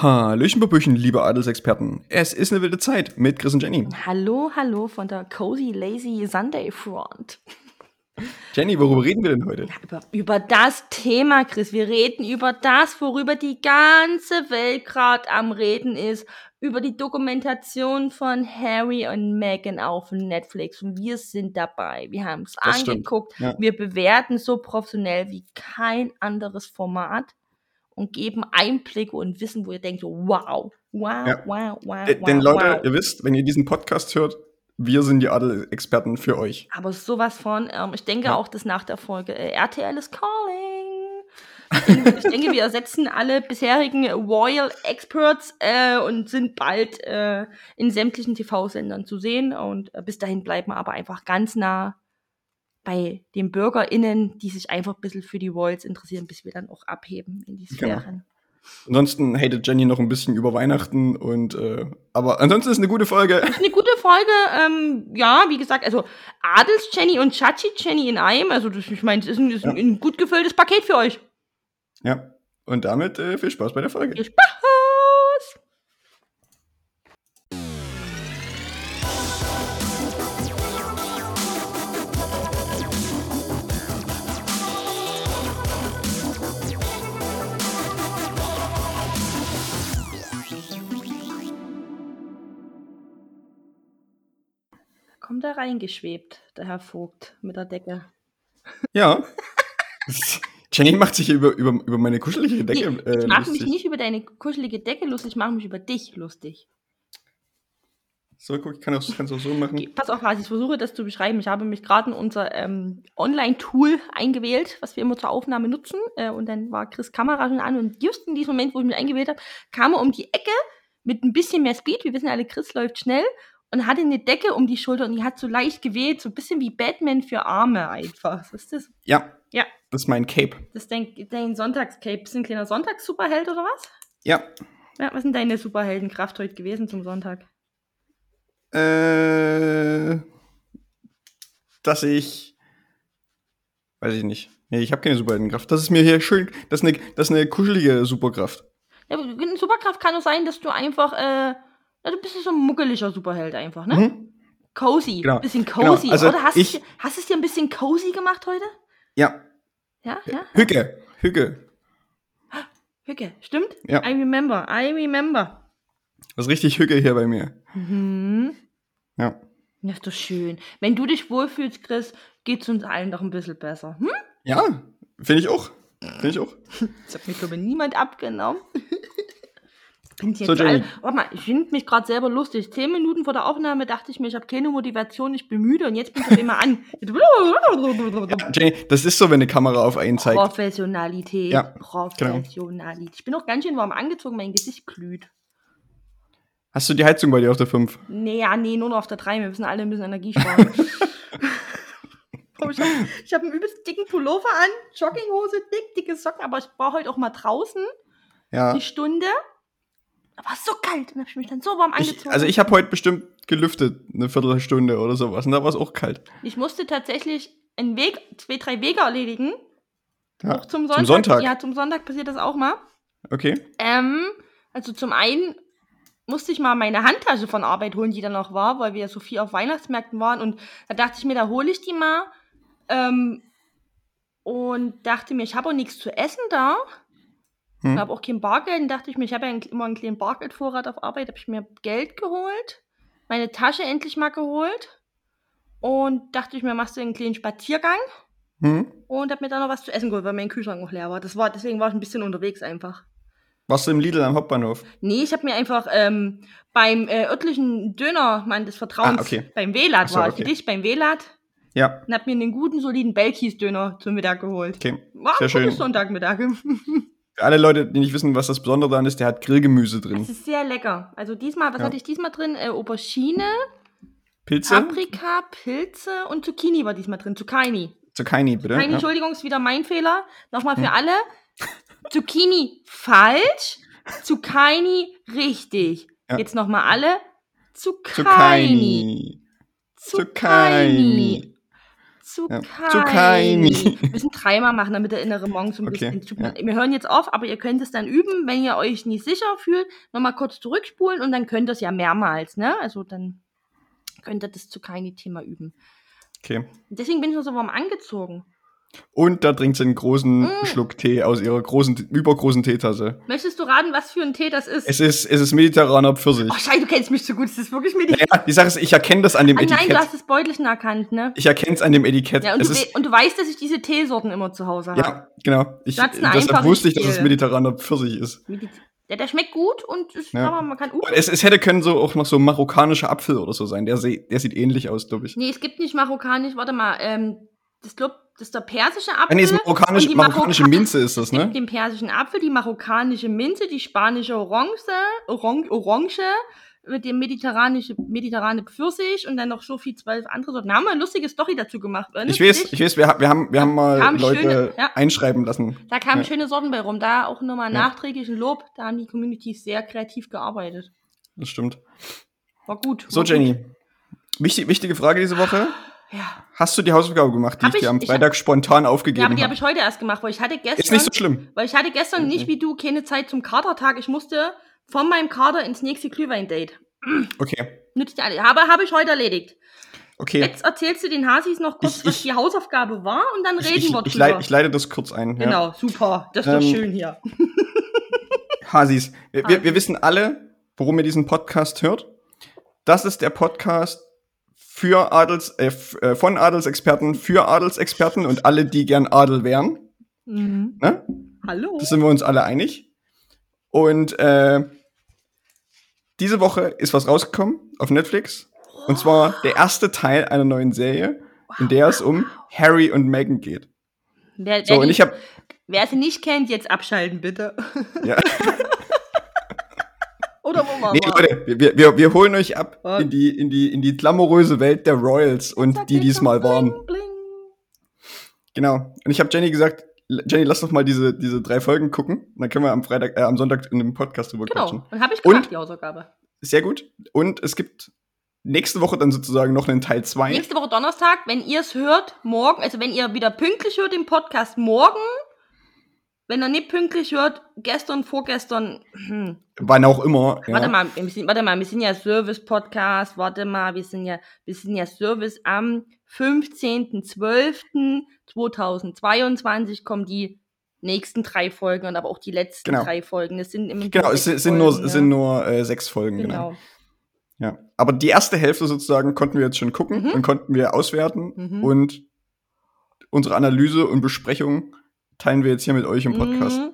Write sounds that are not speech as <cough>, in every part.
Hallöchen, Popöchen, liebe Adelsexperten. Es ist eine wilde Zeit mit Chris und Jenny. Hallo, hallo von der Cozy Lazy Sunday Front. Jenny, worüber reden wir denn heute? Ja, über, über das Thema, Chris. Wir reden über das, worüber die ganze Welt gerade am Reden ist. Über die Dokumentation von Harry und Meghan auf Netflix. Und wir sind dabei. Wir haben es angeguckt. Ja. Wir bewerten so professionell wie kein anderes Format und geben Einblicke und Wissen, wo ihr denkt, wow, wow, ja. wow, wow, D Denn Leute, wow. ihr wisst, wenn ihr diesen Podcast hört, wir sind die Adel-Experten für euch. Aber sowas von, ähm, ich denke ja. auch, dass nach der Folge äh, RTL ist calling. Ich denke, ich denke, wir ersetzen alle bisherigen Royal Experts äh, und sind bald äh, in sämtlichen TV-Sendern zu sehen. Und äh, bis dahin bleiben wir aber einfach ganz nah bei den BürgerInnen, die sich einfach ein bisschen für die Royals interessieren, bis wir dann auch abheben in die Sphären. Genau. Ansonsten hatet Jenny noch ein bisschen über Weihnachten und äh, aber ansonsten ist eine gute Folge. Ist eine gute Folge, ähm, ja, wie gesagt, also Adels Jenny und Chachi Jenny in einem, also das, ich meine, es ist, ein, ist ja. ein, gut gefülltes Paket für euch. Ja, und damit äh, viel Spaß bei der Folge. Viel Spaß! Kommt da reingeschwebt, der Herr Vogt, mit der Decke. Ja. <laughs> Jenny macht sich über, über, über meine kuschelige Decke nee, äh, Ich mache mich nicht über deine kuschelige Decke lustig, ich mache mich über dich lustig. So, guck, ich kann es auch, auch so machen. Okay, pass auf, was ich versuche das zu beschreiben. Ich habe mich gerade in unser ähm, Online-Tool eingewählt, was wir immer zur Aufnahme nutzen. Äh, und dann war Chris Kamera schon an. Und just in diesem Moment, wo ich mich eingewählt habe, kam er um die Ecke mit ein bisschen mehr Speed. Wir wissen alle, Chris läuft schnell und hatte eine Decke um die Schulter und die hat so leicht geweht, so ein bisschen wie Batman für Arme einfach. Was ist das? Ja. Ja. Das ist mein Cape. Das ist dein, dein Sonntagscape. Bist du ein kleiner Sonntagssuperheld oder was? Ja. Ja, was sind deine Superheldenkraft heute gewesen zum Sonntag? Äh, dass ich, weiß ich nicht. Nee, ich habe keine Superheldenkraft. Das ist mir hier schön, das ist eine, das ist eine kuschelige Superkraft. Ja, eine Superkraft kann auch sein, dass du einfach, äh, ja, du bist so ein muckeliger Superheld einfach, ne? Mhm. Cozy. Genau. Bisschen genau. cozy, genau. also oder? Hast, ich, hast du es dir ein bisschen cozy gemacht heute? Ja. Ja, ja? Hücke. Hücke. Hücke, stimmt? Ja. I remember. I remember. Das ist richtig Hücke hier bei mir. Mhm. Ja. Das ist doch schön. Wenn du dich wohlfühlst, Chris, geht es uns allen doch ein bisschen besser. Hm? Ja, finde ich auch. Finde ich auch. Das hat mir, glaube <laughs> ich, niemand abgenommen. <laughs> Jetzt so, all, warte mal, ich finde mich gerade selber lustig. Zehn Minuten vor der Aufnahme dachte ich mir, ich habe keine Motivation, ich bin müde und jetzt bin ich immer an. ja, Jenny, das ist so, wenn eine Kamera auf einen zeigt. Professionalität. Ja, Professionalität. Genau. Ich bin auch ganz schön warm angezogen, mein Gesicht glüht. Hast du die Heizung bei dir auf der 5? Nee, ja, nee, nur noch auf der 3. Wir müssen alle ein bisschen Energie <laughs> sparen. ich habe hab einen übelst dicken Pullover an, Jogginghose, dick, dicke Socken, aber ich war heute auch mal draußen. Ja. Die Stunde war so kalt und habe ich mich dann so warm angezogen. Ich, also ich habe heute bestimmt gelüftet, eine Viertelstunde oder sowas. Und da war es auch kalt. Ich musste tatsächlich einen Weg, zwei, drei Wege erledigen. Ja, auch zum Sonntag. Zum Sonntag? Ja, zum Sonntag passiert das auch mal. Okay. Ähm, also zum einen musste ich mal meine Handtasche von Arbeit holen, die da noch war, weil wir ja so viel auf Weihnachtsmärkten waren. Und da dachte ich mir, da hole ich die mal. Ähm, und dachte mir, ich habe auch nichts zu essen da. Hm. Ich habe auch kein Bargeld. Und dachte ich mir, ich habe ja immer einen kleinen Bargeldvorrat auf Arbeit. habe ich mir Geld geholt, meine Tasche endlich mal geholt. Und dachte ich mir, machst du einen kleinen Spaziergang. Hm. Und habe mir dann noch was zu essen geholt, weil mein Kühlschrank noch leer war. Das war deswegen war ich ein bisschen unterwegs einfach. Warst du im Lidl am Hauptbahnhof? Nee, ich habe mir einfach ähm, beim äh, örtlichen Dönermann des Vertrauens, ah, okay. beim WLAD so, war ich okay. für dich, beim WLAD. Ja. Und hab mir einen guten, soliden Belkis-Döner zum Mittag geholt. Okay. War Sehr schön. Sonntagmittag. <laughs> Für alle Leute, die nicht wissen, was das Besondere daran ist, der hat Grillgemüse drin. Das ist sehr lecker. Also diesmal, was ja. hatte ich diesmal drin? Äh, Aubergine, Pilze, Paprika, Pilze und Zucchini war diesmal drin. Zucchini. Zucchini, bitte. Zucchini, ja. Entschuldigung, ist wieder mein Fehler. Nochmal für hm. alle. Zucchini falsch, Zucchini richtig. Ja. Jetzt nochmal alle. Zucchini. Zucchini. Zucchini. Zucchini. Zucchini. Wir müssen dreimal machen, damit der innere Monk so ein Okay, bisschen. Ja. Wir hören jetzt auf, aber ihr könnt es dann üben, wenn ihr euch nicht sicher fühlt. Nochmal kurz zurückspulen und dann könnt ihr es ja mehrmals, ne? Also dann könnt ihr das Zucchini-Thema üben. Okay. Deswegen bin ich noch so warm angezogen. Und da trinkt sie einen großen Mm. Schluck Tee aus ihrer großen, übergroßen Teetasse. Möchtest du raten, was für ein Tee das ist? Es ist, es ist mediterraner Pfirsich. oh, Scheiße, du kennst mich so gut. Es ist wirklich die. Ja, die Sache ist, ich erkenne das an dem Ah, nein, du Etikett. hast das Beutelchen erkannt, ne? Ich erkenne es an dem Etikett. Ja, und es du, ist, und du weißt, dass ich diese Teesorten immer zu Hause habe. ja, genau. Ich, deshalb wusste ich, dass es mediterraner Pfirsich ist. Ja, der schmeckt gut und ist, Ja. man kann. Uh, es, es hätte können so auch noch so marokkanischer Apfel oder so sein. Der, der sieht ähnlich aus, glaube ich. nee, es gibt nicht marokkanisch. Warte mal, ähm, das glaub, das ist der persische Apfel. Nee, ist marokkanische Marokka- Minze ist das, ne? den persischen Apfel, die marokkanische Minze, die spanische Orange, Orange, Orange mit dem mediterranische, mediterrane Pfirsich und dann noch so viel zwölf andere Sorten. Da haben wir eine lustige Story dazu gemacht. Ich erinnerst weiß, ich weiß, wir, wir haben, wir haben mal Leute schöne- ja. einschreiben lassen. Da kamen Ja. schöne Sorten bei rum. Da auch nochmal Ja. nachträglich ein Lob. Da haben die Communities sehr kreativ gearbeitet. Das stimmt. War gut. So, war gut. Jenny. Wichtig, wichtige Frage diese Woche. Ja. Hast du die Hausaufgabe gemacht, die Hab ich dir ich- am ich Freitag spontan ja, aber aufgegeben die habe habe? ich heute erst gemacht, weil ich hatte gestern. Ist nicht so schlimm. Weil ich hatte gestern Okay. nicht wie du keine Zeit zum Katertag. Ich musste von meinem Kater ins nächste Glühwein-Date. Okay. Nützt alle. Aber habe ich heute erledigt. Okay. Jetzt erzählst du den Hasis noch kurz, Ich- was ich- die Hausaufgabe war und dann Ich, reden ich, wir ich, drüber. leite, ich leite das kurz ein. Ja. genau, super. Das ist doch Ähm, schön hier. <laughs> Hasis. Wir, wir, wir wissen alle, warum ihr diesen Podcast hört. Das ist der Podcast für Adels, äh, äh, von Adelsexperten für Adelsexperten und alle, die gern Adel wären. Mhm. Ne? Hallo. Das sind wir uns alle einig. Und äh, diese Woche ist was rausgekommen auf Netflix. Und zwar der erste Teil einer neuen Serie, in der es um Harry und Meghan geht. Wer, So, wer, und ich habe wer sie nicht kennt, jetzt abschalten, bitte. ja, <laughs> Oder wo waren nee, wir? Leute, wir, wir, wir holen euch ab Was? in die, in, die, in die glamouröse Welt der Royals und Sag die diesmal bling, waren. bling. Genau. Und ich habe Jenny gesagt, Jenny, lass doch mal diese, diese drei Folgen gucken. Dann können wir am Freitag, äh, am Sonntag in dem Podcast drüber quatschen. Genau. Und habe ich Und- gemacht, die Hausaufgabe. Sehr gut. Und es gibt nächste Woche dann sozusagen noch einen Teil 2. Nächste Woche Donnerstag, wenn ihr es hört, morgen, also wenn ihr wieder pünktlich hört den Podcast morgen, wenn ihr nicht pünktlich hört, gestern, vorgestern, hm, Wann auch immer. Ja. warte mal, wir sind, warte mal, wir sind ja Service-Podcast, warte mal, wir sind ja, wir sind ja Service am 15.12.2022 kommen die nächsten drei Folgen und aber auch die letzten Genau. drei Folgen. Das sind immer Genau, es sind, nur, Folgen, es ja. sind nur äh, sechs Folgen, genau. Genau. Ja. Aber die erste Hälfte sozusagen konnten wir jetzt schon gucken Mhm. und konnten wir auswerten. Mhm. Und unsere Analyse und Besprechung teilen wir jetzt hier mit euch im Podcast. Mhm.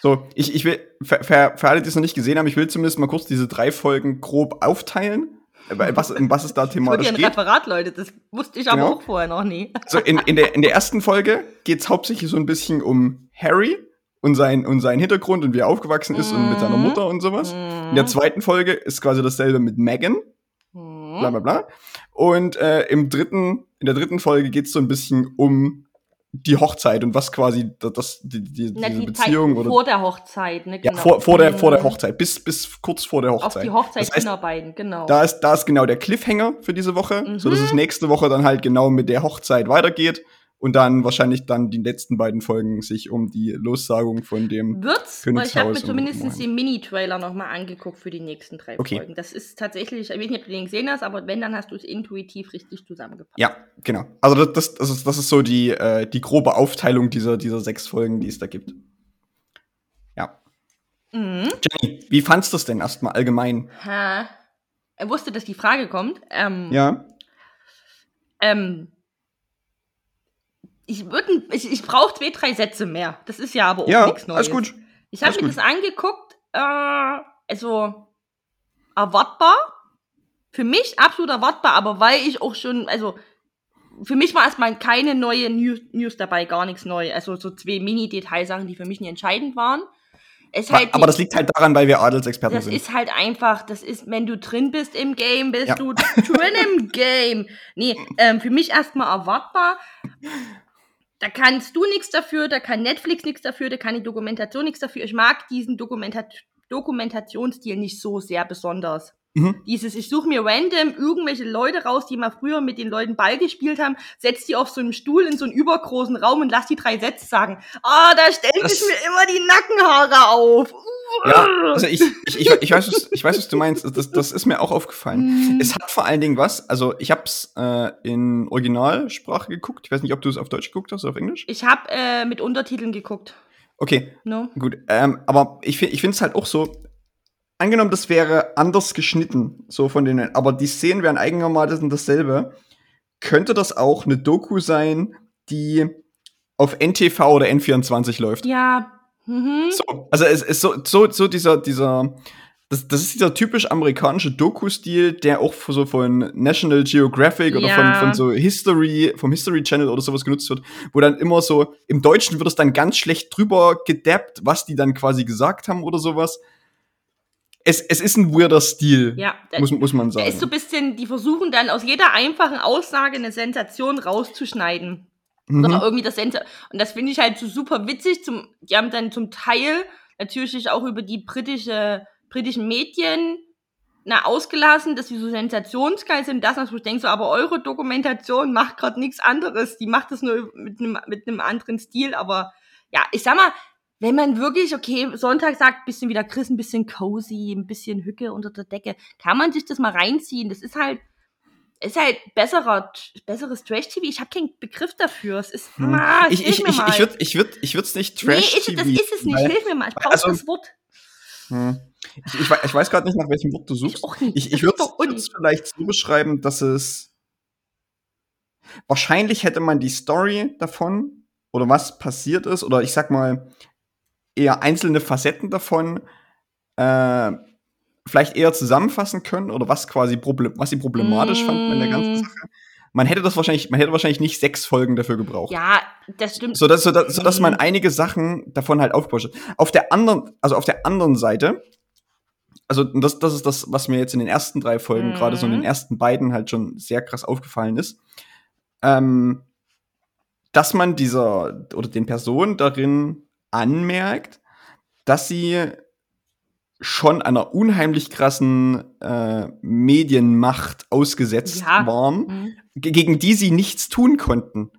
So, ich, ich will, für, für, alle, die es noch nicht gesehen haben, ich will zumindest mal kurz diese drei Folgen grob aufteilen. Was, um was es da <laughs> thematisch ja ein geht. Referat, Leute. Das wusste ich aber Genau. auch vorher noch nie. <laughs> So, in, in, der, in der ersten Folge geht es hauptsächlich so ein bisschen um Harry und, sein, und seinen Hintergrund und wie er aufgewachsen ist und mit seiner Mhm. Mutter und sowas. In der zweiten Folge ist quasi dasselbe mit Megan, bla Mhm. bla bla. Und äh, im dritten, in der dritten Folge geht es so ein bisschen um die Hochzeit und was quasi das, die, die, Na, diese die Beziehung Zeit oder vor der Hochzeit, ne? ja, Genau. vor, vor, der, vor der Mhm. Hochzeit, bis, bis kurz vor der Auf Hochzeit. die Hochzeit Das heißt, hinarbeiten, genau. da ist, da ist genau der Cliffhanger für diese Woche, Mhm. so dass es nächste Woche dann halt genau mit der Hochzeit weitergeht und dann wahrscheinlich dann die letzten beiden Folgen sich um die Lossagung von dem. Wird's, weil ich habe mir Königshaus zumindest den Mini-Trailer nochmal angeguckt für die nächsten drei Okay. Folgen. Das ist tatsächlich, ich weiß nicht, ob du den gesehen hast, aber wenn, dann hast du es intuitiv richtig zusammengepasst. Ja, genau. Also das, das, das, ist, das ist so die, äh, die grobe Aufteilung dieser, dieser sechs Folgen, die es da gibt. Ja. Mhm. Jenny, wie fandst du es denn erstmal allgemein? Ha. Er wusste, dass die Frage kommt. Ähm, Ja. ähm, ich würde, ich, ich brauche zwei, drei Sätze mehr. Das ist ja aber auch Ja, nichts Neues. alles gut. Ich habe mir gut. das angeguckt, äh, also erwartbar. Für mich absolut erwartbar, aber weil ich auch schon, also für mich war erstmal keine neue News, News dabei, gar nichts neu. Also so zwei Mini-Detailsachen, die für mich nicht entscheidend waren. Halt Aber das liegt halt daran, weil wir Adelsexperten das sind. ist halt einfach, das ist, wenn du drin bist im Game, bist Ja. du drin im <laughs> Game. Nee, ähm, für mich erstmal erwartbar. Da kannst du nichts dafür, da kann Netflix nichts dafür, da kann die Dokumentation nichts dafür. Ich mag diesen Dokumentat Dokumentationsstil nicht so sehr besonders. Mhm. Dieses, ich suche mir random irgendwelche Leute raus, die mal früher mit den Leuten Ball gespielt haben, setz die auf so einem Stuhl in so einen übergroßen Raum und lass die drei Sätze sagen. Ah, da stellen sich mir immer die Nackenhaare auf. Ja, also ich, ich, ich, ich, weiß, was, ich weiß, was du meinst. Das, das ist mir auch aufgefallen. Mm. Es hat vor allen Dingen was, also ich hab's äh, in Originalsprache geguckt. Ich weiß nicht, ob du es auf Deutsch geguckt hast oder auf Englisch. Ich habe äh, mit Untertiteln geguckt. Okay, No? gut. Ähm, aber ich, ich finde es halt auch so, angenommen, das wäre anders geschnitten, so von denen, aber die Szenen wären einigermaßen dasselbe, könnte das auch eine Doku sein, die auf NTV oder N24 läuft. Ja. Mhm. So, also es ist so, so, so dieser, dieser, das, das ist dieser typisch amerikanische Doku-Stil, der auch so von National Geographic oder von, Ja. von so History, vom History Channel oder sowas genutzt wird, wo dann immer so, im Deutschen wird es dann ganz schlecht drüber gedappt, was die dann quasi gesagt haben oder sowas. Es, es ist ein weirder Stil, Ja. Muss, muss man sagen. ist so ein bisschen, die versuchen dann aus jeder einfachen Aussage eine Sensation rauszuschneiden. Mhm. Oder irgendwie das Sensor. Und das finde ich halt so super witzig. Zum, die haben dann zum Teil natürlich auch über die britische, britischen Medien na, ausgelassen, dass sie so sensationsgeil sind. Das, was ich denke, so, aber eure Dokumentation macht gerade nichts anderes. Die macht das nur mit einem mit einem anderen Stil. Aber ja, ich sag mal, wenn man wirklich, okay, Sonntag sagt, bisschen wieder Chris, ein bisschen cozy, ein bisschen Hücke unter der Decke, kann man sich das mal reinziehen. Das ist halt, ist halt besserer, besseres Trash-TV. Ich habe keinen Begriff dafür. Es ist, Hm. ah, ich ich, ich, ich würde ich würd, ich würd's nicht nee, Trash ist, das ist es nicht. weil- Hilf mir mal. Ich brauche also- das Wort. Hm. Ich, ich, ich weiß gerade nicht, nach welchem Wort du suchst. Ich nicht. Ich, würde es vielleicht so beschreiben, dass es wahrscheinlich hätte man die Story davon oder was passiert ist oder ich sag mal eher einzelne Facetten davon äh, vielleicht eher zusammenfassen können oder was quasi problem was sie problematisch fanden in der ganzen Mm. Sache. Man hätte das wahrscheinlich, man hätte wahrscheinlich nicht sechs Folgen dafür gebraucht. Ja, das stimmt. So dass, so, dass, so dass man Mhm. einige Sachen davon halt aufgebaut hat. Auf der anderen, also auf der anderen Seite, also das, das ist das, was mir jetzt in den ersten drei Folgen, Mhm. gerade so in den ersten beiden halt schon sehr krass aufgefallen ist, ähm, dass man dieser oder den Personen darin anmerkt, dass sie schon einer unheimlich krassen äh, Medienmacht ausgesetzt Ja. waren Mhm. ge- gegen die sie nichts tun konnten.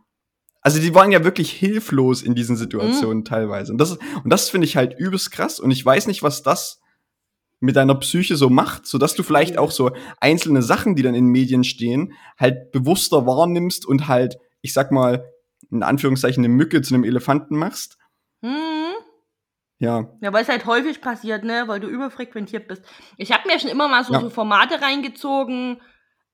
Also die waren ja wirklich hilflos in diesen Situationen Mhm. teilweise. Und das, und das finde ich halt übelst krass. Und ich weiß nicht, was das mit deiner Psyche so macht, sodass du vielleicht auch so einzelne Sachen, die dann in Medien stehen, halt bewusster wahrnimmst und halt, ich sag mal, in Anführungszeichen eine Mücke zu einem Elefanten machst. Mhm. Ja. Ja, weil es halt häufig passiert, ne, weil du überfrequentiert bist. Ich habe mir schon immer mal so, Ja. so Formate reingezogen,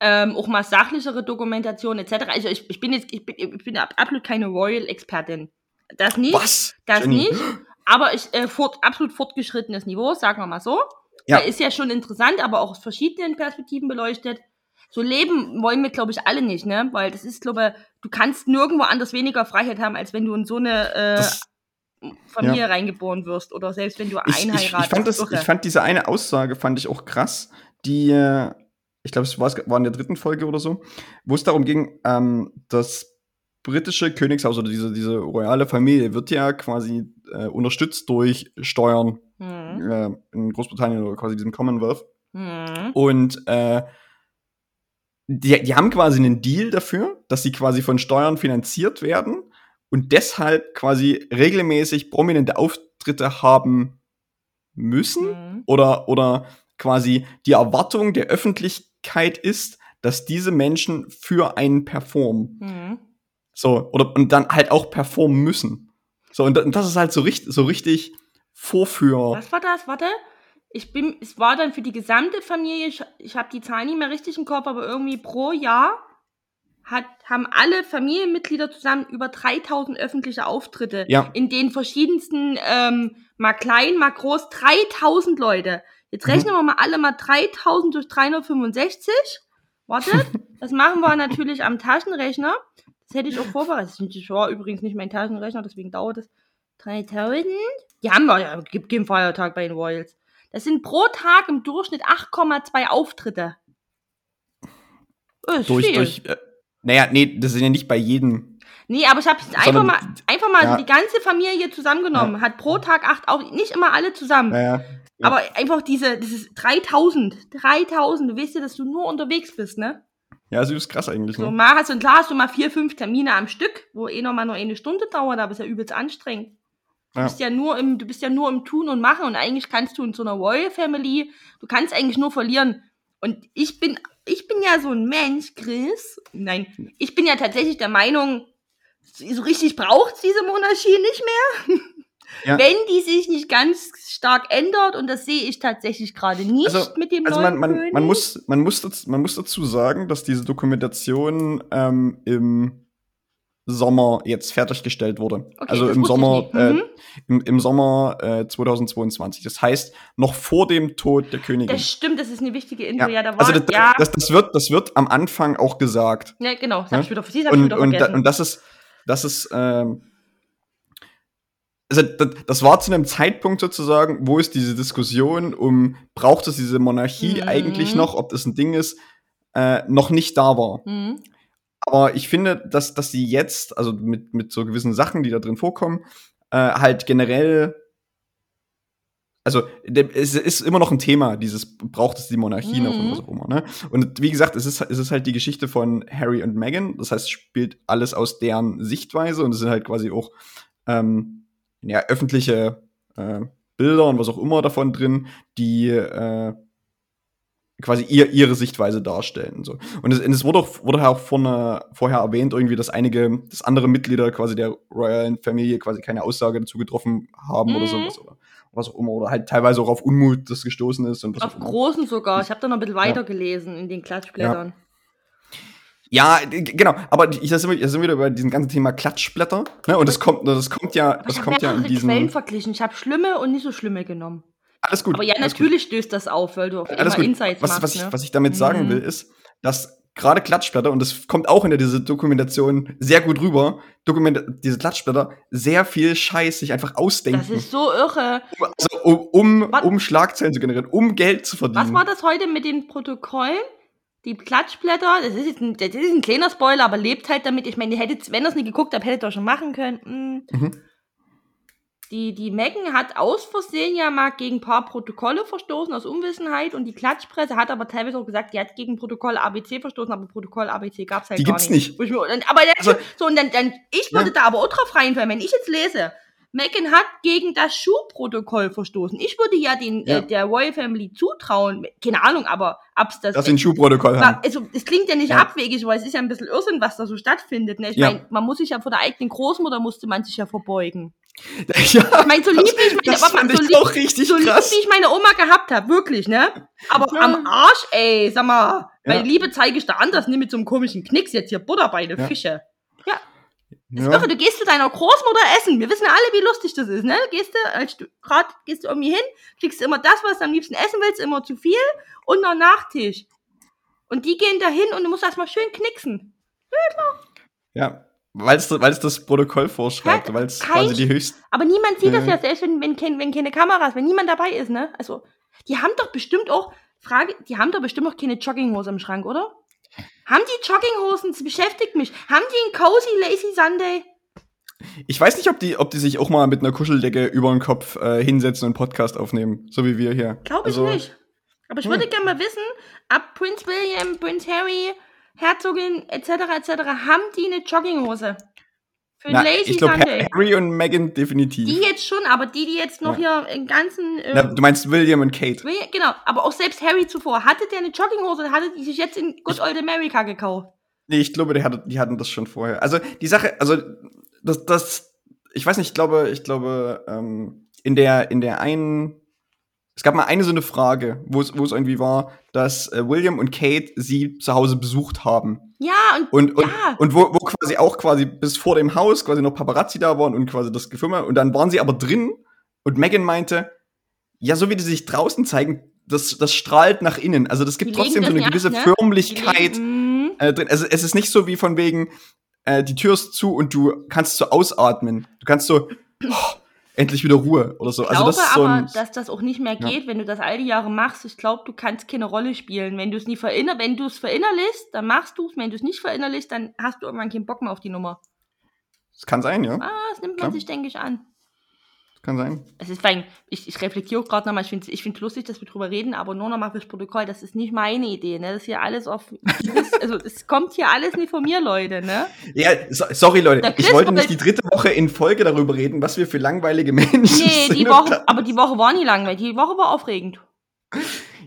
ähm, auch mal sachlichere Dokumentation etc. Also ich, ich bin jetzt, ich bin, ich bin ab- absolut keine Royal-Expertin. Das nicht, Was? das Jenny? nicht. Aber ich äh, fort, absolut fortgeschrittenes Niveau, sagen wir mal so. Ja. Weil Ist ja schon interessant, aber auch aus verschiedenen Perspektiven beleuchtet. So leben wollen wir, glaube ich, alle nicht, ne? Weil das ist, glaube ich, du kannst nirgendwo anders weniger Freiheit haben, als wenn du in so eine äh, Das, Familie reingeboren wirst oder selbst wenn du ich, ich, einheiratest. ich, fand das, ich fand diese eine Aussage fand ich auch krass, die, äh, ich glaube, es war, war in der dritten Folge oder so, wo es darum ging, ähm, das britische Königshaus oder diese, diese royale Familie wird ja quasi äh, unterstützt durch Steuern Mhm. äh, in Großbritannien oder quasi diesem Commonwealth. Mhm. Und äh, die, die haben quasi einen Deal dafür, dass sie quasi von Steuern finanziert werden und deshalb quasi regelmäßig prominente Auftritte haben müssen Mhm. oder, oder quasi die Erwartung der Öffentlichkeit ist, dass diese Menschen für einen performen. Mhm. So, oder und dann halt auch performen müssen. So, und, und das ist halt so richtig, so richtig Vorführ. Was war das? Warte. Ich bin, es war dann für die gesamte Familie, ich, ich habe die Zahl nicht mehr richtig im Kopf, aber irgendwie pro Jahr hat, haben alle Familienmitglieder zusammen über 3000 öffentliche Auftritte Ja. in den verschiedensten, ähm, mal klein, mal groß, 3000 Leute. Jetzt Mhm. rechnen wir mal alle mal 3000 durch 365. Warte, <laughs> das machen wir natürlich am Taschenrechner. Das hätte ich auch vorbereitet. Das war übrigens nicht mein Taschenrechner, deswegen dauert es 3000. Die haben wir ja, gibt keinen Feiertag bei den Royals. Das sind pro Tag im Durchschnitt 8,2 Auftritte. Ist durch, viel. durch, äh, naja, nee, das sind ja nicht bei jedem. Nee, aber ich habe einfach mal, einfach mal ja. so die ganze Familie zusammengenommen, hat pro Tag acht, auch nicht immer alle zusammen. Ja, ja. Ja. Aber einfach diese, dieses 3000, 3000, du weißt ja, dass du nur unterwegs bist, ne? ja, das ist krass eigentlich. So, Ne? mal hast du, klar hast du mal vier, fünf Termine am Stück, wo eh noch mal nur eine Stunde dauert, aber ist ja übelst anstrengend. Du Ja. bist ja nur im, du bist ja nur im Tun und Machen und eigentlich kannst du in so einer Royal Family, du kannst eigentlich nur verlieren. Und ich bin, ich bin ja so ein Mensch, Chris. Nein, ich bin ja tatsächlich der Meinung, so richtig braucht diese Monarchie nicht mehr. <laughs> Ja. Wenn die sich nicht ganz stark ändert, und das sehe ich tatsächlich gerade nicht Also- mit dem Also neuen man, man, man, muss, man, muss dazu, man muss dazu sagen, dass diese Dokumentation ähm, im Sommer jetzt fertiggestellt wurde. Okay, also im Sommer, äh, Mhm. im, im Sommer äh, 2022. Das heißt, noch vor dem Tod der Königin. Das stimmt, das ist eine wichtige Info. Ja, ja. da war, also das, ja, das, das, wird, das wird am Anfang auch gesagt. ja, genau, das Ja? ich wieder, das hab ich Und, wieder und, da, und das ist, das ist, ähm, also das, das war zu einem Zeitpunkt sozusagen, wo es diese Diskussion um, braucht es diese Monarchie Mhm. eigentlich noch, ob das ein Ding ist, äh, noch nicht da war. mhm. Aber ich finde, dass, dass sie jetzt, also mit, mit so gewissen Sachen, die da drin vorkommen, äh, halt generell, also es ist immer noch ein Thema, dieses braucht es die Monarchie noch und Mhm. was auch immer. Ne? Und wie gesagt, es ist, es ist halt die Geschichte von Harry und Meghan. Das heißt, es spielt alles aus deren Sichtweise und es sind halt quasi auch ähm, ja, öffentliche äh, Bilder und was auch immer davon drin, die äh, quasi ihr, ihre Sichtweise darstellen. Und, so. und es, und es wurde, auch, wurde auch vorne, vorher erwähnt, irgendwie, dass einige, dass andere Mitglieder quasi der royalen Familie quasi keine Aussage dazu getroffen haben oder Mhm. sowas. Oder was auch immer. Oder halt teilweise auch auf Unmut das gestoßen ist und was Auf großen sogar. Ich habe da noch ein bisschen weiter gelesen in den Klatschblättern. Ja, d- genau, aber die- da sind wir, sind wieder bei diesem ganzen Thema Klatschblätter. Ne? Und das kommt, das kommt ja, das ich kommt ja in mehrere Quellen verglichen. Ich habe schlimme und nicht so schlimme genommen. Alles gut. Aber ja, gut. natürlich stößt das auf, weil du auf Alles immer gut. Insights Was, machst. was, ich, ne? was ich damit sagen Mhm. will, ist, dass gerade Klatschblätter, und das kommt auch in der, diese Dokumentation sehr gut rüber, Dokument diese Klatschblätter sehr viel Scheiß sich einfach ausdenken. das ist so irre. also, um, um, Was- um Schlagzeilen zu generieren, um Geld zu verdienen. Was war das heute mit den Protokollen? Die Klatschblätter, das ist ein, das ist ein kleiner Spoiler, aber lebt halt damit. Ich meine, ihr hättet, wenn ihr es nicht geguckt habt, hättet ihr schon machen können. Mm. Mhm. Die, die Megan hat aus Versehen ja mal gegen ein paar Protokolle verstoßen aus Unwissenheit und die Klatschpresse hat aber teilweise auch gesagt, die hat gegen Protokoll ABC verstoßen, aber Protokoll ABC gab es halt Die gar gibt's nicht. nicht. Aber dann, Also- so, und dann, dann ich würde Ja. da aber auch drauf reinfallen, wenn ich jetzt lese, Megan hat gegen das Schuhprotokoll verstoßen. Ich würde ja den Ja. Äh, der Royal Family zutrauen, keine Ahnung, aber ob's das dass sie ein Schuhprotokoll haben. na, also, es klingt ja nicht Ja. abwegig, weil es ist ja ein bisschen Irrsinn, was da so stattfindet. Ne? Ich Ja. meine, man muss sich ja vor der eigenen Großmutter musste man sich ja verbeugen. <laughs> ja, Ich meine, so lieb wie ich meine, Oma- fand so ich lieb, auch richtig so lieb krass. wie ich meine Oma gehabt habe, wirklich, ne? Aber Ja. am Arsch, ey, sag mal, Ja. meine Liebe zeige ich da anders, nicht mit so einem komischen Knicks jetzt hier Butter bei den Ja. Fische. Das Ja. irre, du gehst zu deiner Großmutter essen. Wir wissen ja alle, wie lustig das ist, ne? Gehst du, als du grad gehst du irgendwie hin, kriegst du immer das, was du am liebsten essen willst, immer zu viel und noch Nachtisch. Und die gehen dahin und du musst erstmal schön knicksen. Ja, weil es weil es das Protokoll vorschreibt, Ja, weil es quasi die höchsten. Aber niemand sieht das Mhm. ja, selbst wenn, wenn, wenn keine Kameras, wenn niemand dabei ist, ne? Also, die haben doch bestimmt auch, Frage, die haben doch bestimmt auch keine Jogginghose im Schrank, oder? Haben die Jogginghosen, das beschäftigt mich. Haben die einen cozy Lazy Sunday? Ich weiß nicht, ob die, ob die sich auch mal mit einer Kuscheldecke über den Kopf äh, hinsetzen und einen Podcast aufnehmen, so wie wir hier. Glaube ich Also, nicht. Aber ich hm. würde gerne mal wissen, ab Prince William, Prince Harry, Herzogin etc. etc. haben die eine Jogginghose? Für Na, Lazy ich glaube. Harry und Meghan definitiv. Die jetzt schon, aber die, die jetzt noch hier im ganzen. Äh, Na, du meinst William und Kate. Will- Genau, aber auch selbst Harry zuvor. Hatte der eine Jogginghose oder hatte die sich jetzt in Good Old America gekauft? Nee, ich glaube, die, hatte, die hatten das schon vorher. Also die Sache, also das, das, ich weiß nicht, ich glaube, ich glaube, ähm, in der, in der einen, es gab mal eine so eine Frage, wo es, wo es irgendwie war, dass äh, William und Kate sie zu Hause besucht haben. Ja, und, Und, und, Ja. und wo, wo quasi auch quasi bis vor dem Haus quasi noch Paparazzi da waren und quasi das gefilmt haben. Und dann waren sie aber drin und Megan meinte, ja, so wie die sich draußen zeigen, das, das strahlt nach innen. Also das gibt Die trotzdem so eine nicht gewisse ne? Förmlichkeit legen- mm, äh, drin. Also es ist nicht so wie von wegen, äh, die Tür ist zu und du kannst so ausatmen. Du kannst so, oh, <clears throat> endlich wieder Ruhe oder so. Ich Also glaube das ist so aber, dass das auch nicht mehr Ja. geht, wenn du das all die Jahre machst. Ich glaube, du kannst keine Rolle spielen. Wenn du es nie verinner wenn du es verinnerlichst, dann machst du es. Wenn du es nicht verinnerlichst, dann hast du irgendwann keinen Bock mehr auf die Nummer. Das kann sein, ja. Ah, das nimmt man Klar. sich, denke ich, an. Das kann sein. Es ist fein. Ich, ich reflektiere auch gerade nochmal. Ich finde es ich find's lustig, dass wir drüber reden, aber nur nochmal fürs Protokoll. Das ist nicht meine Idee, ne? Das ist hier alles auf. <laughs> Also, es kommt hier alles nicht von mir, Leute, ne? Ja, so, sorry Leute, ich wollte nicht wollte- die dritte Woche in Folge darüber reden, was wir für langweilige Menschen Nee, sind. die Woche, aber die Woche war nie langweilig. Die Woche war aufregend.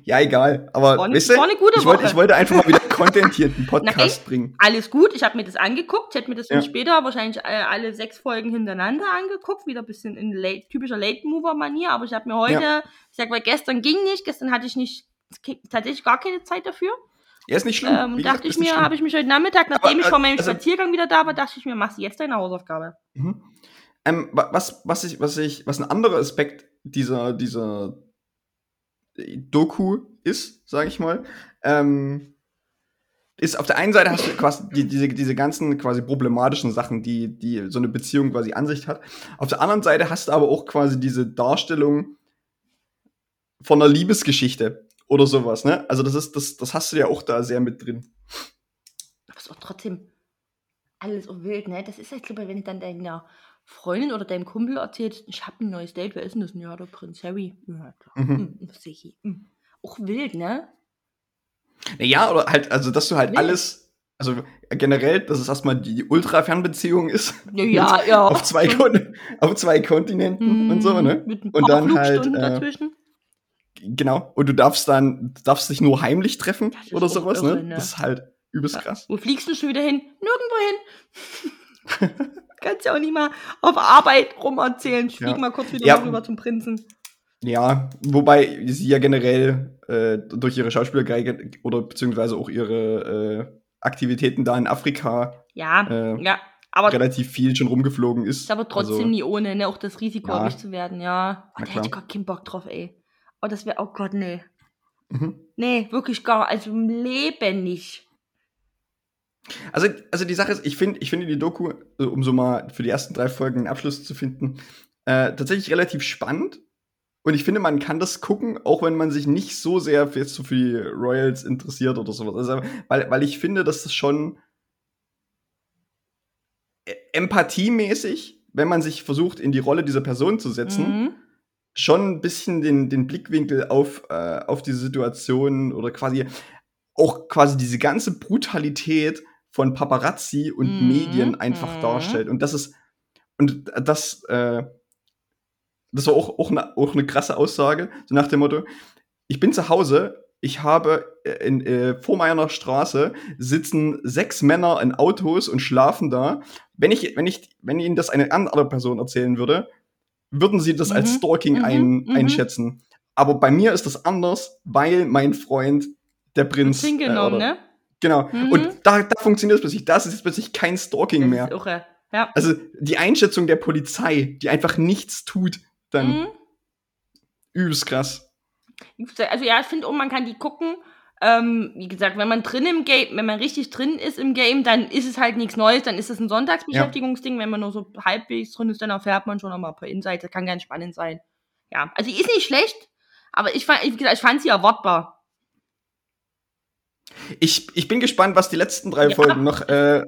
Ja, egal. Aber War weißt du, war eine gute ich, wollte, ich wollte einfach mal wieder <laughs> Content hier in den Podcast bringen. Alles gut, ich habe mir das angeguckt. Ich hätte mir das Ja. dann später wahrscheinlich äh, alle sechs Folgen hintereinander angeguckt. Wieder ein bisschen in late, typischer Late-Mover-Manier. Aber ich habe mir heute, ich sag, weil gestern ging nicht, gestern hatte ich nicht tatsächlich gar keine Zeit dafür. Ja, ist nicht schlimm. Ähm, Wie dachte gesagt, ich mir, habe ich mich heute Nachmittag, nachdem ich äh, von meinem also- Spaziergang wieder da war, dachte ich mir, machst du jetzt deine Hausaufgabe. Mhm. Ähm, wa- was, was, ich, was, ich, was ein anderer Aspekt dieser, dieser Doku ist, sage ich mal, ähm, ist auf der einen Seite hast du quasi die, diese, diese ganzen quasi problematischen Sachen, die, die so eine Beziehung quasi an sich hat. Auf der anderen Seite hast du aber auch quasi diese Darstellung von einer Liebesgeschichte oder sowas, ne? Also das ist, das, das hast du ja auch da sehr mit drin. Aber ist auch trotzdem alles so wild, ne? Das ist halt, glaube ich, wenn du dann deiner Freundin oder deinem Kumpel erzählst, ich habe ein neues Date, wer ist denn das? Ja, der Prinz Harry. Ja, klar. Mhm. Hm, das sehe ich. Hm. Auch wild, ne? Ja, oder halt, also dass du halt Nee. alles, also generell, dass es erstmal die Ultra-Fernbeziehung ist. Ja, ja. <laughs> ja. auf zwei, Kon auf zwei Kontinenten und so, ne? Hm, Mit ein Und paar dann halt, äh, dazwischen. Genau. Und du darfst dann, du darfst dich nur heimlich treffen oder sowas, irre, ne? ne? Das ist halt übelst Ja. krass. Wo fliegst du schon wieder hin? Nirgendwo hin. <laughs> Kannst ja auch nicht mal auf Arbeit rum erzählen. Ich flieg Ja. mal kurz wieder Ja. rüber zum Prinzen. Ja, wobei sie ja generell äh, durch ihre Schauspielergeige oder beziehungsweise auch ihre äh, Aktivitäten da in Afrika Ja, Äh, ja. Aber relativ viel schon rumgeflogen ist. ist aber trotzdem also, nie ohne, ne? Auch das Risiko, Ja. erwischt zu werden, ja. Oh, da hätte ich gar keinen Bock drauf, ey. Oh, das wäre, oh Gott, nee. Mhm. Nee, wirklich gar, also im Leben nicht. Also, also die Sache ist, ich finde ich finde die Doku, äh, um so mal für die ersten drei Folgen einen Abschluss zu finden, äh, tatsächlich relativ spannend. Und ich finde, man kann das gucken, auch wenn man sich nicht so sehr für jetzt so für die Royals interessiert oder sowas. Also, weil, weil ich finde, dass das schon äh, empathiemäßig, wenn man sich versucht, in die Rolle dieser Person zu setzen, Mhm. schon ein bisschen den, den Blickwinkel auf, äh, auf diese Situation oder quasi auch quasi diese ganze Brutalität von Paparazzi und Mhm, Medien einfach mhm. darstellt. Und das ist, und das, äh, das war auch, auch, eine, auch eine krasse Aussage, so nach dem Motto, ich bin zu Hause, ich habe äh, in, äh, vor meiner Straße sitzen sechs Männer in Autos und schlafen da. Wenn ich, wenn ich, wenn ihnen das eine andere Person erzählen würde, würden sie das als Mhm, Stalking mhm, ein, mhm. einschätzen. Aber bei mir ist das anders, weil mein Freund der Prinz. Prinz genommen, oder- ne? Genau. Mhm. Und da, da funktioniert es plötzlich. Das ist jetzt plötzlich kein Stalking mehr. Ja. Also die Einschätzung der Polizei, die einfach nichts tut, dann Mhm. übelst krass. Also ja, ich finde auch, man kann die gucken. Ähm, wie gesagt, wenn man drin im Game, wenn man richtig drin ist im Game, dann ist es halt nichts Neues, dann ist es ein Sonntagsbeschäftigungsding. Wenn man nur so halbwegs drin ist, dann erfährt man schon noch mal ein paar Insights. Das kann ganz spannend sein. Ja, also die ist nicht schlecht, aber ich fand, wie gesagt, ich fand sie erwartbar. Ich, ich bin gespannt, was die letzten drei Ja. Folgen noch äh,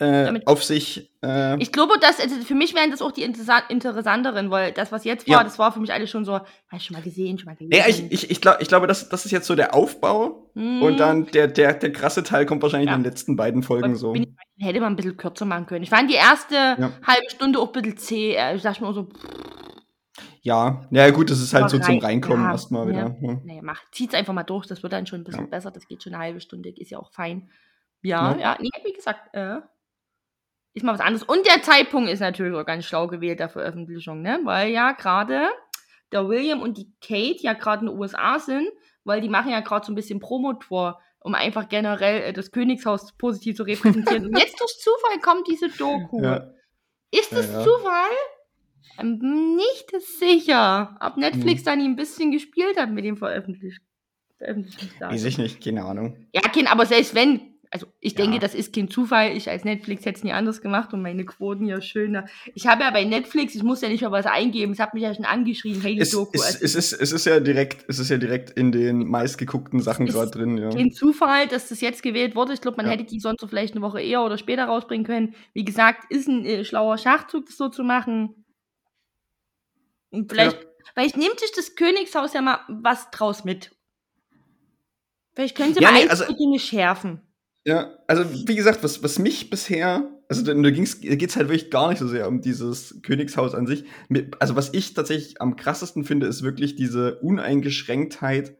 äh, auf sich. Äh, Ich glaube, dass also für mich wären das auch die interessa interessanteren, weil das, was jetzt war, Ja. das war für mich alles schon so, habe ich schon mal gesehen, schon mal gelesen. ja, ich, ich, ich, glaub, ich glaube, das, das ist jetzt so der Aufbau. Mhm. Und dann der, der, der krasse Teil kommt wahrscheinlich Ja. in den letzten beiden Folgen Und so. ich- hätte man ein bisschen kürzer machen können. Ich fand die erste halbe Stunde auch ein bisschen zäh. Äh, Ich dachte mir so, pff, Ja, ja gut, das ist halt Aber so zum rein- Reinkommen ja, erstmal wieder. Ja. naja, mach, zieht's einfach mal durch, das wird dann schon ein bisschen Ja. besser. Das geht schon eine halbe Stunde, ist ja auch fein. Ja, Ja. ja, nee, wie gesagt, äh, ist mal was anderes. Und der Zeitpunkt ist natürlich auch ganz schlau gewählt der Veröffentlichung, ne? Weil ja gerade der William und die Kate ja gerade in den USA sind, weil die machen ja gerade so ein bisschen Promotour, um einfach generell äh, das Königshaus positiv zu repräsentieren. und jetzt <laughs> durch Zufall kommt diese Doku. Ja. Ist Ja, es ja. Zufall? Ähm, Nicht sicher. Ob Netflix Hm. dann ein bisschen gespielt hat mit dem Veröffentlich Veröffentlichungsdatum. Weiß ich nicht, keine Ahnung. Ja, Kind, aber selbst wenn, also ich denke, Ja. das ist kein Zufall. Ich als Netflix hätte es nie anders gemacht und meine Quoten ja schöner. Ich habe ja bei Netflix, ich muss ja nicht mal was eingeben, es hat mich ja schon angeschrieben, hey, die Es, Doku. es, also es, ist, es ist ja direkt, es ist ja direkt in den meistgeguckten Sachen gerade drin, ja. kein Zufall, dass das jetzt gewählt wurde. Ich glaube, man Ja. hätte die sonst so vielleicht eine Woche eher oder später rausbringen können. Wie gesagt, ist ein äh, schlauer Schachzug, das so zu machen. Und vielleicht, vielleicht nimmt sich das Königshaus ja mal was draus mit. Vielleicht können sie Ja, mal nee, ein, also- Dinge schärfen. Ja, also wie gesagt, was, was mich bisher, also da, da da geht's halt wirklich gar nicht so sehr um dieses Königshaus an sich. Also was ich tatsächlich am krassesten finde, ist wirklich diese Uneingeschränktheit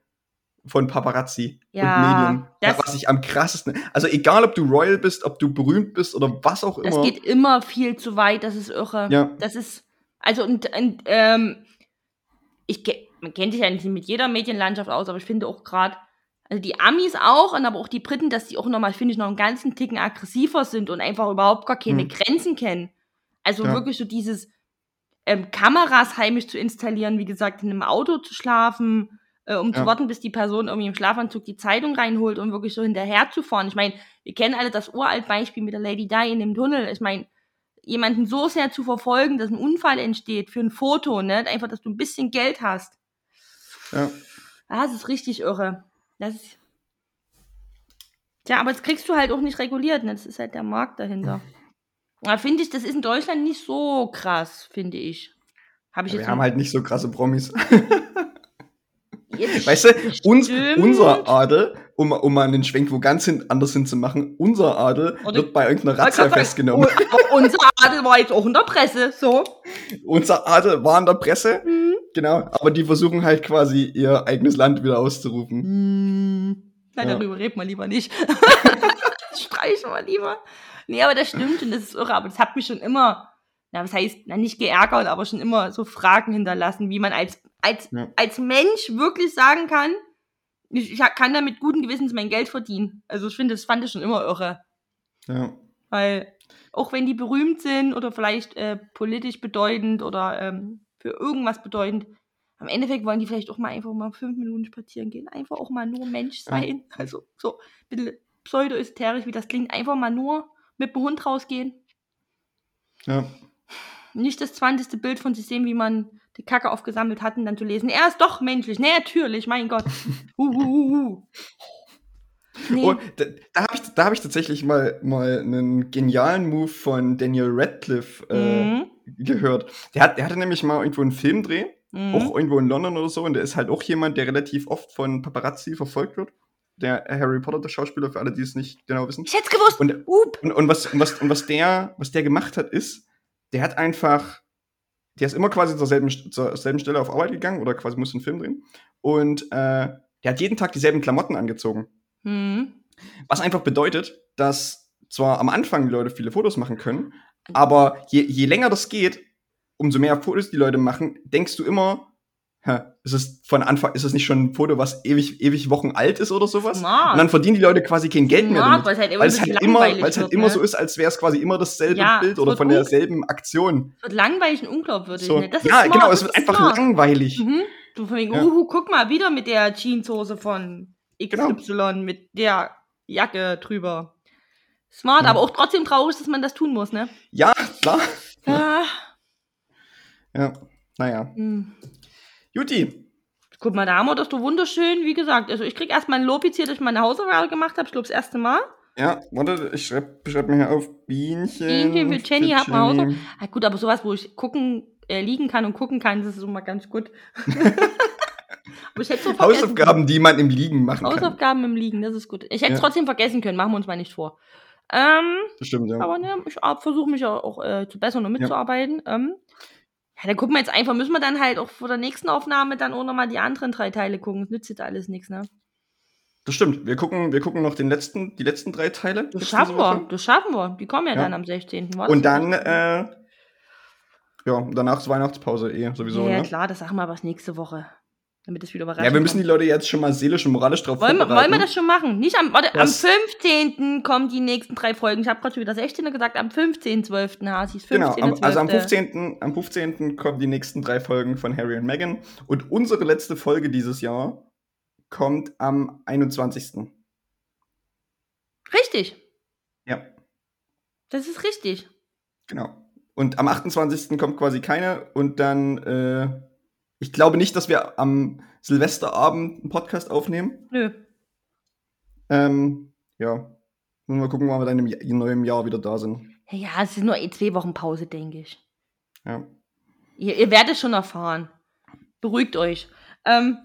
von Paparazzi Ja, und Medien. das- was ich am krassesten. Also egal, ob du Royal bist, ob du berühmt bist oder was auch immer. geht immer viel zu weit, das ist irre. Ja. Das ist, also und, und ähm, ich man kennt sich ja nicht mit jeder Medienlandschaft aus, aber ich finde auch gerade, also die Amis auch, und aber auch die Briten, dass die auch nochmal, finde ich, noch einen ganzen Ticken aggressiver sind und einfach überhaupt gar keine Hm. Grenzen kennen. Also Ja. wirklich so dieses ähm, Kameras heimisch zu installieren, wie gesagt, in einem Auto zu schlafen, äh, um zu Ja. warten, bis die Person irgendwie im Schlafanzug die Zeitung reinholt und wirklich so hinterher zu fahren. Ich meine, wir kennen alle das uralt Beispiel mit der Lady Di in dem Tunnel. Ich meine, jemanden so sehr zu verfolgen, dass ein Unfall entsteht für ein Foto, ne? Einfach, dass du ein bisschen Geld hast. Ja. Das ist richtig irre. Das ist. Tja, aber das kriegst du halt auch nicht reguliert, ne? Das ist halt der Markt dahinter. Da finde ich, das ist in Deutschland nicht so krass, finde ich. Habe ich Wir jetzt haben halt nicht so krasse Promis. Weißt du, uns, unser Adel, um, um mal einen Schwenk wo ganz hin, anders hinzumachen, unser Adel Oder- wird bei irgendeiner Razzia festgenommen. u- Unser Adel war jetzt auch in der Presse, so. <laughs> Unser Adel war in der Presse, Hm. genau, aber die versuchen halt quasi ihr eigenes Land wieder auszurufen. Hm. Nein, Ja. darüber reden wir lieber nicht. <laughs> Streichen wir lieber. Nee, aber das stimmt und das ist irre. Aber das hat mich schon immer, na, was heißt, na, nicht geärgert, aber schon immer so Fragen hinterlassen, wie man als, als, Ja. als Mensch wirklich sagen kann, ich, ich kann damit guten Gewissens mein Geld verdienen. Also ich finde, das fand ich schon immer irre. Ja. Weil auch wenn die berühmt sind oder vielleicht äh, politisch bedeutend oder ähm, für irgendwas bedeutend, am Endeffekt wollen die vielleicht auch mal einfach mal fünf Minuten spazieren gehen. Einfach auch mal nur Mensch Ja. sein. <laughs> Also so ein bisschen pseudo-ästherisch, wie das klingt. Einfach mal nur mit dem Hund rausgehen. Ja. Nicht das 20. Bild von sich sehen, wie man die Kacke aufgesammelt hat und dann zu lesen. Er ist doch menschlich. Nee, natürlich, mein Gott. <laughs> Uh, uh, uh. Nee. Oh, da da habe ich, da hab ich tatsächlich mal, mal einen genialen Move von Daniel Radcliffe äh, Mhm. gehört. Der, hat, der hatte nämlich mal irgendwo einen Filmdreh, Mhm. auch irgendwo in London oder so, und der ist halt auch jemand, der relativ oft von Paparazzi verfolgt wird. Der Harry Potter, der Schauspieler, für alle, die es nicht genau wissen. Ich hätte es gewusst. Und, und, und, was, und, was, und was, der, was der gemacht hat, ist, der hat einfach, der ist immer quasi zur selben, zur selben Stelle auf Arbeit gegangen oder quasi musste einen Film drehen. Und äh, der hat jeden Tag dieselben Klamotten angezogen. Mhm. Was einfach bedeutet, dass zwar am Anfang die Leute viele Fotos machen können, aber je, je länger das geht, umso mehr Fotos die Leute machen, denkst du immer, ist es von Anfang, ist es nicht schon ein Foto, was ewig, ewig Wochen alt ist oder sowas? Smart. Und dann verdienen die Leute quasi kein Geld mehr Smart, damit. weil es halt immer, Weil es halt immer, halt ne? so ist, als wäre es quasi immer dasselbe Ja, Bild oder von derselben Aktion. Es wird langweilig und unglaubwürdig. So. Ne? Ja, ist smart, genau, es wird einfach smart. langweilig. Mhm. Du von wegen, Ja. uhu, guck mal, wieder mit der Jeanshose von XY, mit der Jacke drüber. Smart, Ja. aber auch trotzdem traurig, dass man das tun muss, ne? Ja, klar. Ah, Ja, naja. hm. Juti. Guck mal, da haben wir das doch wunderschön, wie gesagt. Also ich krieg erstmal ein Lob jetzt hier, dass ich meine Hausaufgabe gemacht habe. Ich glaube, das erste Mal. Ja, warte, ich schreibe schreib mir hier auf Bienchen. Bienchen für Jenny, hab mal. Hausaufgaben. Ah, gut, aber sowas, wo ich gucken, äh, liegen kann und gucken kann, das ist immer ganz gut. <laughs> so. Hausaufgaben, die man im Liegen machen kann. Hausaufgaben im Liegen, das ist gut. Ich hätte es Ja. trotzdem vergessen können, machen wir uns mal nicht vor. Ähm, stimmt, ja. aber ne, ich versuche mich ja auch äh, zu bessern und mitzuarbeiten. Ähm, ja, dann gucken wir jetzt einfach, müssen wir dann halt auch vor der nächsten Aufnahme dann auch nochmal die anderen drei Teile gucken. Das nützt jetzt alles nichts, ne? Das stimmt. Wir gucken, wir gucken noch den letzten, die letzten drei Teile. Das schaffen wir, das schaffen wir. Die kommen ja, Ja. dann am 16. War Und dann, äh, ja, danach ist Weihnachtspause eh sowieso. ja, ja, ne? klar, das sagen wir aber nächste Woche. Damit es wieder überrascht. Ja, wir müssen die Leute jetzt schon mal seelisch und moralisch drauf wollen, wir, vorbereiten. wollen wir das schon machen? Nicht am, warte, am Das- 15. kommen die nächsten drei Folgen. Ich habe gerade schon wieder 16. gesagt, am 15.12. Hasis. 15. Genau, am, also am 15. am 15. kommen die nächsten drei Folgen von Harry und Meghan. Und unsere letzte Folge dieses Jahr kommt am 21. Richtig. Ja, Das ist richtig. genau. Und am 28. kommt quasi keine und dann, äh, ich glaube nicht, dass wir am Silvesterabend einen Podcast aufnehmen. Nö. Ähm, ja. Müssen wir mal gucken, wann wir dann im, neuen Jahr wieder da sind. Ja, es ist nur eh zwei Wochen Pause, denke ich. Ja. Ihr, ihr werdet schon erfahren. Beruhigt euch. Ähm,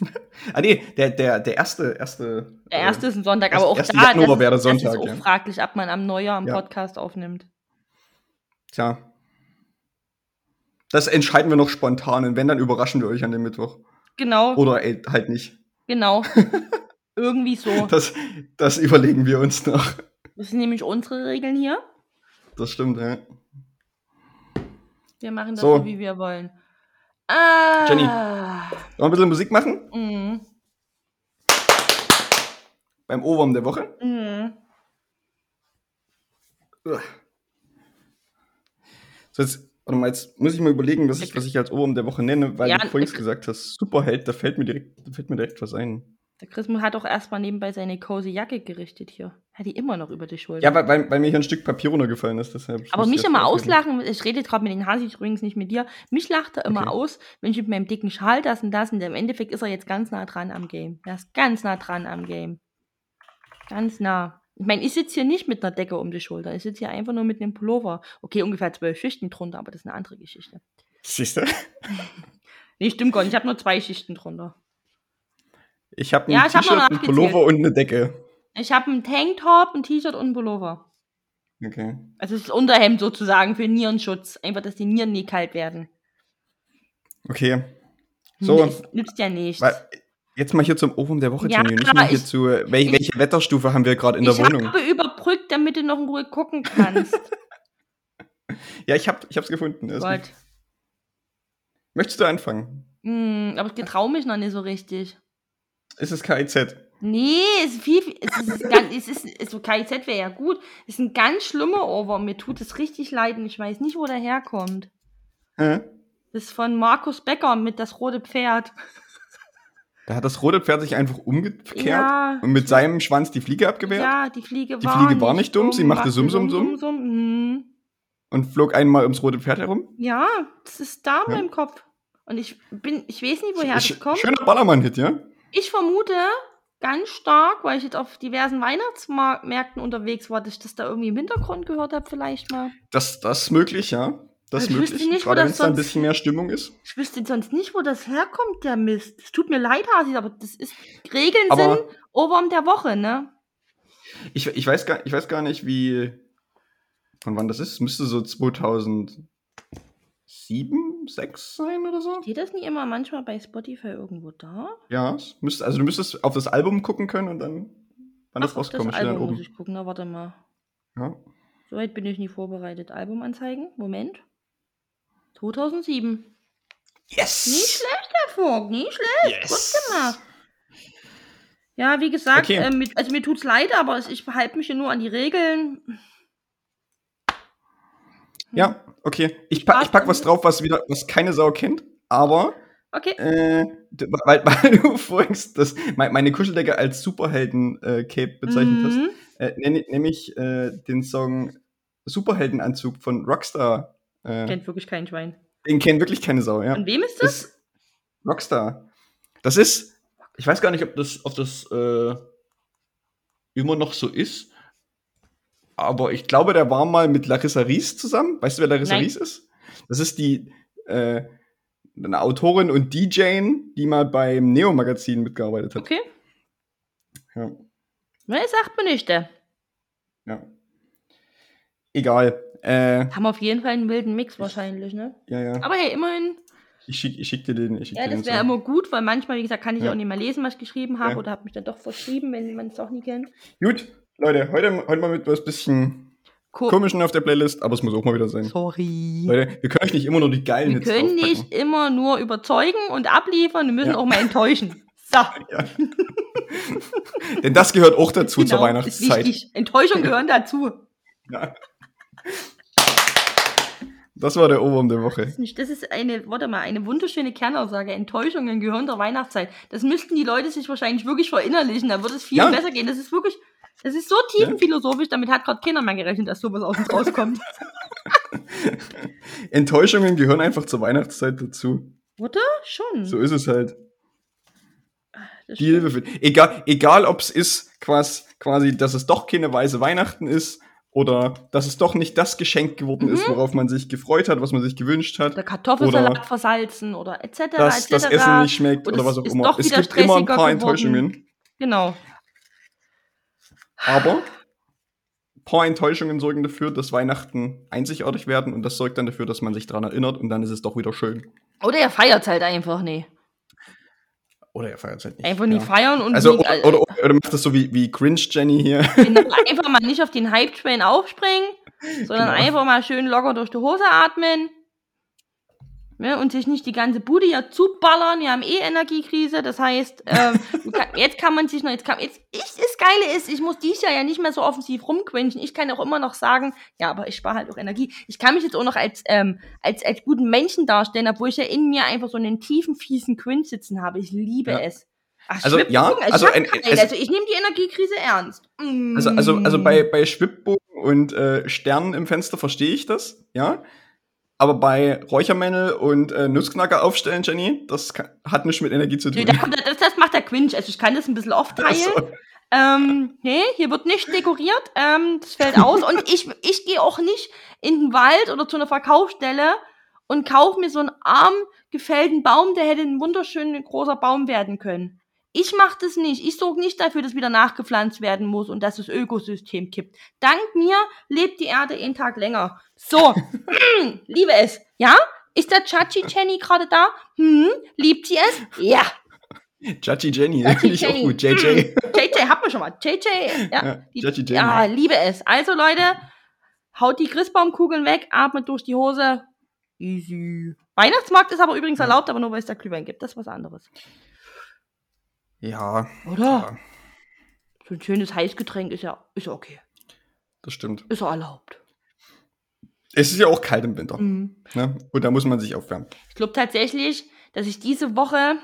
<laughs> Ah, nee, der, der, der erste, erste. der äh, erste ist ein Sonntag, aber auch erste da, Januar das, wäre der das Sonntag, ist auch ja. fraglich, ob man am Neujahr einen Ja. Podcast aufnimmt. Tja. Das entscheiden wir noch spontan und wenn, dann überraschen wir euch an dem Mittwoch. Genau, Oder ey, halt nicht. genau. <laughs> Irgendwie so. Das, das überlegen wir uns noch. Das sind nämlich unsere Regeln hier. Das stimmt, ja. Wir machen das So. so, wie wir wollen. Ah. Jenny. Wollen wir ein bisschen Musik machen? Mhm. Beim Ohrwurm der Woche? Mhm. So, jetzt, warte mal, jetzt muss ich mal überlegen, was ich, was ich als Ohrwurm der Woche nenne, weil Ja, du vorhin gesagt hast, Superheld, da fällt mir direkt, da fällt mir direkt was ein. Der Chris hat auch erstmal nebenbei seine cozy Jacke gerichtet hier. Hat die immer noch über die Schulter. Ja, weil, weil, weil mir hier ein Stück Papier runtergefallen ist, deshalb. Aber mich immer auslachen, ich rede gerade mit den Hasi übrigens nicht mit dir, mich lacht er immer Okay. aus, wenn ich mit meinem dicken Schal das und das und im Endeffekt ist er jetzt ganz nah dran am Game. Er ist ganz nah dran am Game. Ganz nah. Ich meine, ich sitze hier nicht mit einer Decke um die Schulter, ich sitze hier einfach nur mit einem Pullover. Okay, ungefähr zwölf Schichten drunter, aber das ist eine andere Geschichte. Siehst du? <laughs> Nee, stimmt gar nicht, ich habe nur zwei Schichten drunter. Ich habe ein Ja, hab T-Shirt, ein nachgezählt. Pullover und eine Decke. Ich habe einen Tanktop, ein T-Shirt und einen Pullover. Okay. Also das Unterhemd sozusagen für Nierenschutz. Einfach, dass die Nieren nie kalt werden. Okay. So, Das nützt ja nichts. weil, jetzt mal hier zum Ohrwurm der Woche, Ja, Jenny. und Nicht mal hier ich- zu, äh, wel, welche Wetterstufe haben wir gerade in der ich Wohnung? habe überbrückt, damit du noch in Ruhe gucken kannst. <laughs> Ja, ich, hab, ich hab's gefunden. Ist Gott. Möchtest du anfangen? Hm, aber ich getraue mich noch nicht so richtig. Ist es KIZ? Nee, es ist viel, es ist, ganz, es ist, so KIZ wäre ja gut. Es ist ein ganz schlimmer Over. Mir tut es richtig leid und ich weiß nicht, wo der herkommt. Hä? Das ist von Markus Becker mit das rote Pferd. Da hat das rote Pferd sich einfach umgekehrt Ja, und mit seinem Schwanz die Fliege abgewehrt ja, die Fliege Die war Fliege war nicht dumm, sie machte Summ, Summ, Summ. Hm. und flog einmal ums rote Pferd herum. Ja, das ist da Ja. meinem Kopf. Und ich bin, ich weiß nicht, woher Sch das kommt. schöner Ballermann-Hit, ja? Ich vermute ganz stark, weil ich jetzt auf diversen Weihnachtsmärkten unterwegs war, dass ich das da irgendwie im Hintergrund gehört habe, vielleicht mal. Das, das ist möglich, ja. Das ist Ich wüsste möglich. nicht, wo Gerade wenn das es da ein bisschen mehr Stimmung ist. Ich wüsste sonst nicht, wo das herkommt, der Mist. Es tut mir leid, Hasi, aber das ist. Regeln Aber- sind Oberarm der Woche, ne? Ich, ich, weiß gar, ich weiß gar nicht, wie. Von wann das ist. Es müsste so 2007, 6 sein oder so. Steht das nicht immer manchmal bei Spotify irgendwo da? Ja, es müsste, also du müsstest auf das Album gucken können und dann, wann das Ach, auf rauskommt, steht dann Album muss oben. ich gucken. Na, warte mal. Ja. Soweit bin ich nie vorbereitet. Albumanzeigen? Moment. 2007. Yes! Nicht schlecht, Herr Vogt, nicht schlecht. Gut Yes! gemacht. Ja, wie gesagt, Okay. äh, mit, also mir tut's leid, aber es- ich halte mich hier nur an die Regeln. Ja, okay. Ich pack, ich pack was drauf, was wieder, was keine Sau kennt, aber Okay. äh, weil, <laughs> weil du vorhin das, me- meine Kuscheldecke als Superhelden-Cape bezeichnet hast, Mhm. äh, nenne nenn ich äh, den Song Superheldenanzug von Rockstar. Äh, Kennt wirklich kein Schwein. den kennt wirklich keine Sau, ja. Von wem ist das? Das Rockstar. Das ist, ich weiß gar nicht, ob das, ob das äh, immer noch so ist. Aber ich glaube, der war mal mit Larissa Ries zusammen. Weißt du, wer Larissa Nein. Ries ist? Das ist die äh, eine Autorin und DJ, die mal beim Neo-Magazin mitgearbeitet hat. Okay. Ja, Ne, sagt mir nicht. äh. ja. Egal. Äh, Haben auf jeden Fall einen wilden Mix wahrscheinlich, ne? ja, ja. Aber hey, immerhin. Ich schick, ich schick dir den. Schick Ja, dir das wäre immer gut, weil manchmal, wie gesagt, kann ich Ja. auch nicht mehr lesen, was ich geschrieben habe Ja. oder habe mich dann doch verschrieben, wenn man es doch nie kennt. Gut, Leute, heute, heute mal mit was bisschen Ko komischen auf der Playlist, aber es muss auch mal wieder sein. Sorry. Leute, wir können euch nicht immer nur die geilen Wir Hits können draufpacken. nicht immer nur überzeugen und abliefern, wir müssen Ja. auch mal enttäuschen. <laughs> So, Ja. Denn das gehört auch dazu zur genau, ist Weihnachtszeit. Enttäuschung gehören dazu. Ja. Das war der Ohrwurm der Woche. Das ist, das ist eine, warte mal, eine wunderschöne Kernaussage. Enttäuschungen gehören der Weihnachtszeit. Das müssten die Leute sich wahrscheinlich wirklich verinnerlichen. Da würde es viel Ja. besser gehen. Das ist wirklich, das ist so tiefenphilosophisch. Damit hat gerade keiner mehr gerechnet, dass sowas aus uns rauskommt. <laughs> Enttäuschungen gehören einfach zur Weihnachtszeit dazu. Oder? Schon. So ist es halt. Das Die stimmt. Hilfe für, egal, egal ob es ist quasi, quasi, dass es doch keine weiße Weihnachten ist oder dass es doch nicht das Geschenk geworden ist, worauf man sich gefreut hat, was man sich gewünscht hat, Oder Kartoffelsalat Oder- versalzen oder etc. dass etc. das Essen nicht schmeckt oder es was auch immer. Es gibt immer ein paar geworden. Enttäuschungen, Genau. aber ein paar Enttäuschungen sorgen dafür, dass Weihnachten einzigartig werden und das sorgt dann dafür, dass man sich daran erinnert und dann ist es doch wieder schön. Oder er feiert halt einfach nie. Oder er feiert es halt nicht. Einfach nie ja. feiern und Also, nie, oder, oder, oder macht das so wie, wie Cringe Jenny hier. <laughs> Genau, einfach mal nicht auf den Hype-Train aufspringen, sondern Genau. einfach mal schön locker durch die Hose atmen. Ne, und sich nicht die ganze Bude ja zuballern. Wir haben eh Energiekrise. Das heißt, ähm, <laughs> jetzt kann man sich noch, jetzt kann, jetzt, ich, das Geile ist, ich muss dies Jahr ja nicht mehr so offensiv rumquenchen. Ich kann auch immer noch sagen, ja, aber ich spare halt auch Energie. Ich kann mich jetzt auch noch als, ähm, als, als guten Menschen darstellen, obwohl ich ja in mir einfach so einen tiefen, fiesen Quinch sitzen habe. Ich liebe Ja. es. Ach, Also, ja, ich also hab ein- es- also ich nehme die Energiekrise ernst. Mm. Also, also, also bei, bei Schwibbogen und äh, Sternen im Fenster verstehe ich das, ja. Aber bei Räuchermännel und äh, Nussknacker aufstellen, Jenny, das kann, hat nichts mit Energie zu Nee, tun. da kommt, das, das macht der Quinch. Also ich kann das ein bisschen aufteilen. Ach so. Ähm, nee, hier wird nicht dekoriert. Ähm, das fällt aus. Und ich, ich gehe auch nicht in den Wald oder zu einer Verkaufsstelle und kaufe mir so einen arm gefällten Baum, der hätte ein wunderschöner großer Baum werden können. Ich mache das nicht. Ich sorge nicht dafür, dass wieder nachgepflanzt werden muss und dass das Ökosystem kippt. Dank mir lebt die Erde einen Tag länger. So, <clears throat> liebe es. Ja? Ist der Chachi Jenny gerade da? Hm, liebt sie es? Ja. Chachi Jenny, finde <laughs> ich auch gut. JJ. JJ, hat man schon mal. JJ, ja. Ja, die, Chachi Jenny. ja, liebe es. Also Leute, haut die Christbaumkugeln weg, atmet durch die Hose. Easy. Weihnachtsmarkt ist aber übrigens erlaubt, aber nur weil es da Glühwein gibt. Das ist was anderes. Ja, Oder? ja, So ein schönes Heißgetränk ist ja, ist okay. das stimmt. Ist ja erlaubt. Es ist ja auch kalt im Winter. Mhm. Ne? Und da muss man sich aufwärmen. Ich glaube tatsächlich, dass ich diese Woche,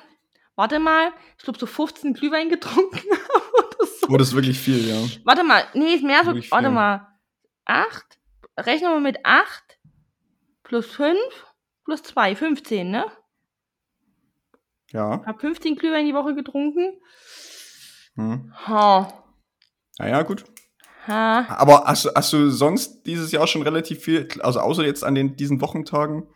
warte mal, ich glaube so 15 Glühwein getrunken <laughs> habe oder so. Oh, das ist wirklich viel, ja. Warte mal, nee, ist mehr so, Wirklich warte viel. mal, 8, rechnen wir mit 8 plus 5 plus 2, 15, ne? Ja. Hab 15 Glühwein die Woche getrunken. Hm. Ha. Naja, gut. Ha. Aber hast, du- hast du sonst dieses Jahr schon relativ viel, also außer jetzt an den, diesen Wochentagen,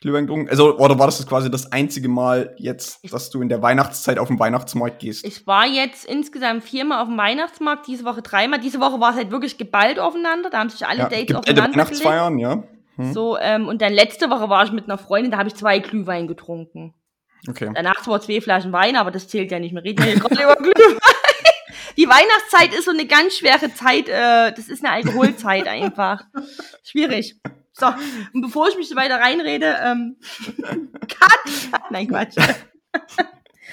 Glühwein getrunken? Also, oder war das quasi das einzige Mal jetzt, dass du in der Weihnachtszeit auf den Weihnachtsmarkt gehst? Ich war jetzt insgesamt viermal auf dem Weihnachtsmarkt, diese Woche dreimal. Diese Woche war es halt wirklich geballt aufeinander. Da haben sich alle ja, Dates aufeinander gelegt. Weihnachtsfeiern, ja. Hm. So, ähm, und dann letzte Woche war ich mit einer Freundin, da habe ich zwei Glühwein getrunken. Okay. Danach zwar zwei Flaschen Wein, aber das zählt ja nicht. Wir reden ja hier gerade über Glühwein. Die Weihnachtszeit ist so eine ganz schwere Zeit. Äh, das ist eine Alkoholzeit einfach. Schwierig. So, und bevor ich mich so weiter reinrede, ähm, <laughs> Cut! Nein, Quatsch.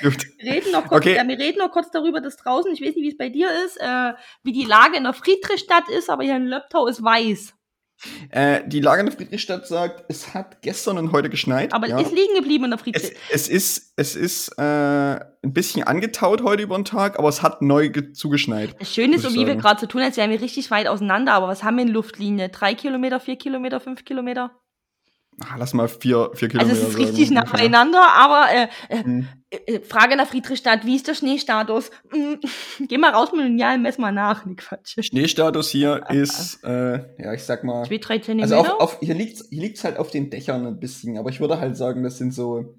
Gut. Wir reden noch kurz, Okay. ja, wir reden noch kurz darüber, dass draußen, ich weiß nicht, wie es bei dir ist, äh, wie die Lage in der Friedrichstadt ist, aber hier in Löbtau ist weiß. Äh, die Lage in der Friedrichstadt sagt, es hat gestern und heute geschneit. Aber ja. ist liegen geblieben in der es, Friedrichstadt. es ist, es ist äh, ein bisschen angetaut heute über den Tag, aber es hat neu ge- zugeschneit. Das Schöne ist, so wie wir gerade so tun, als wären wir richtig weit auseinander, aber was haben wir in Luftlinie? Drei Kilometer, vier Kilometer, fünf Kilometer? Ah, lass mal vier, vier Also Kilometer es ist sagen, richtig ungefähr. beieinander, aber äh, äh, Hm. äh, Frage nach Friedrichstadt, wie ist der Schneestatus? Mm, <laughs> Geh mal raus mit dem Lineal, mess mal nach. Nee, Quatsch. Schneestatus hier <laughs> ist, äh, ja, ich sag mal, Zwei, drei also Zentimeter? auf, auf, hier liegt's, hier liegt's halt auf den Dächern ein bisschen, aber ich würde halt sagen, das sind so,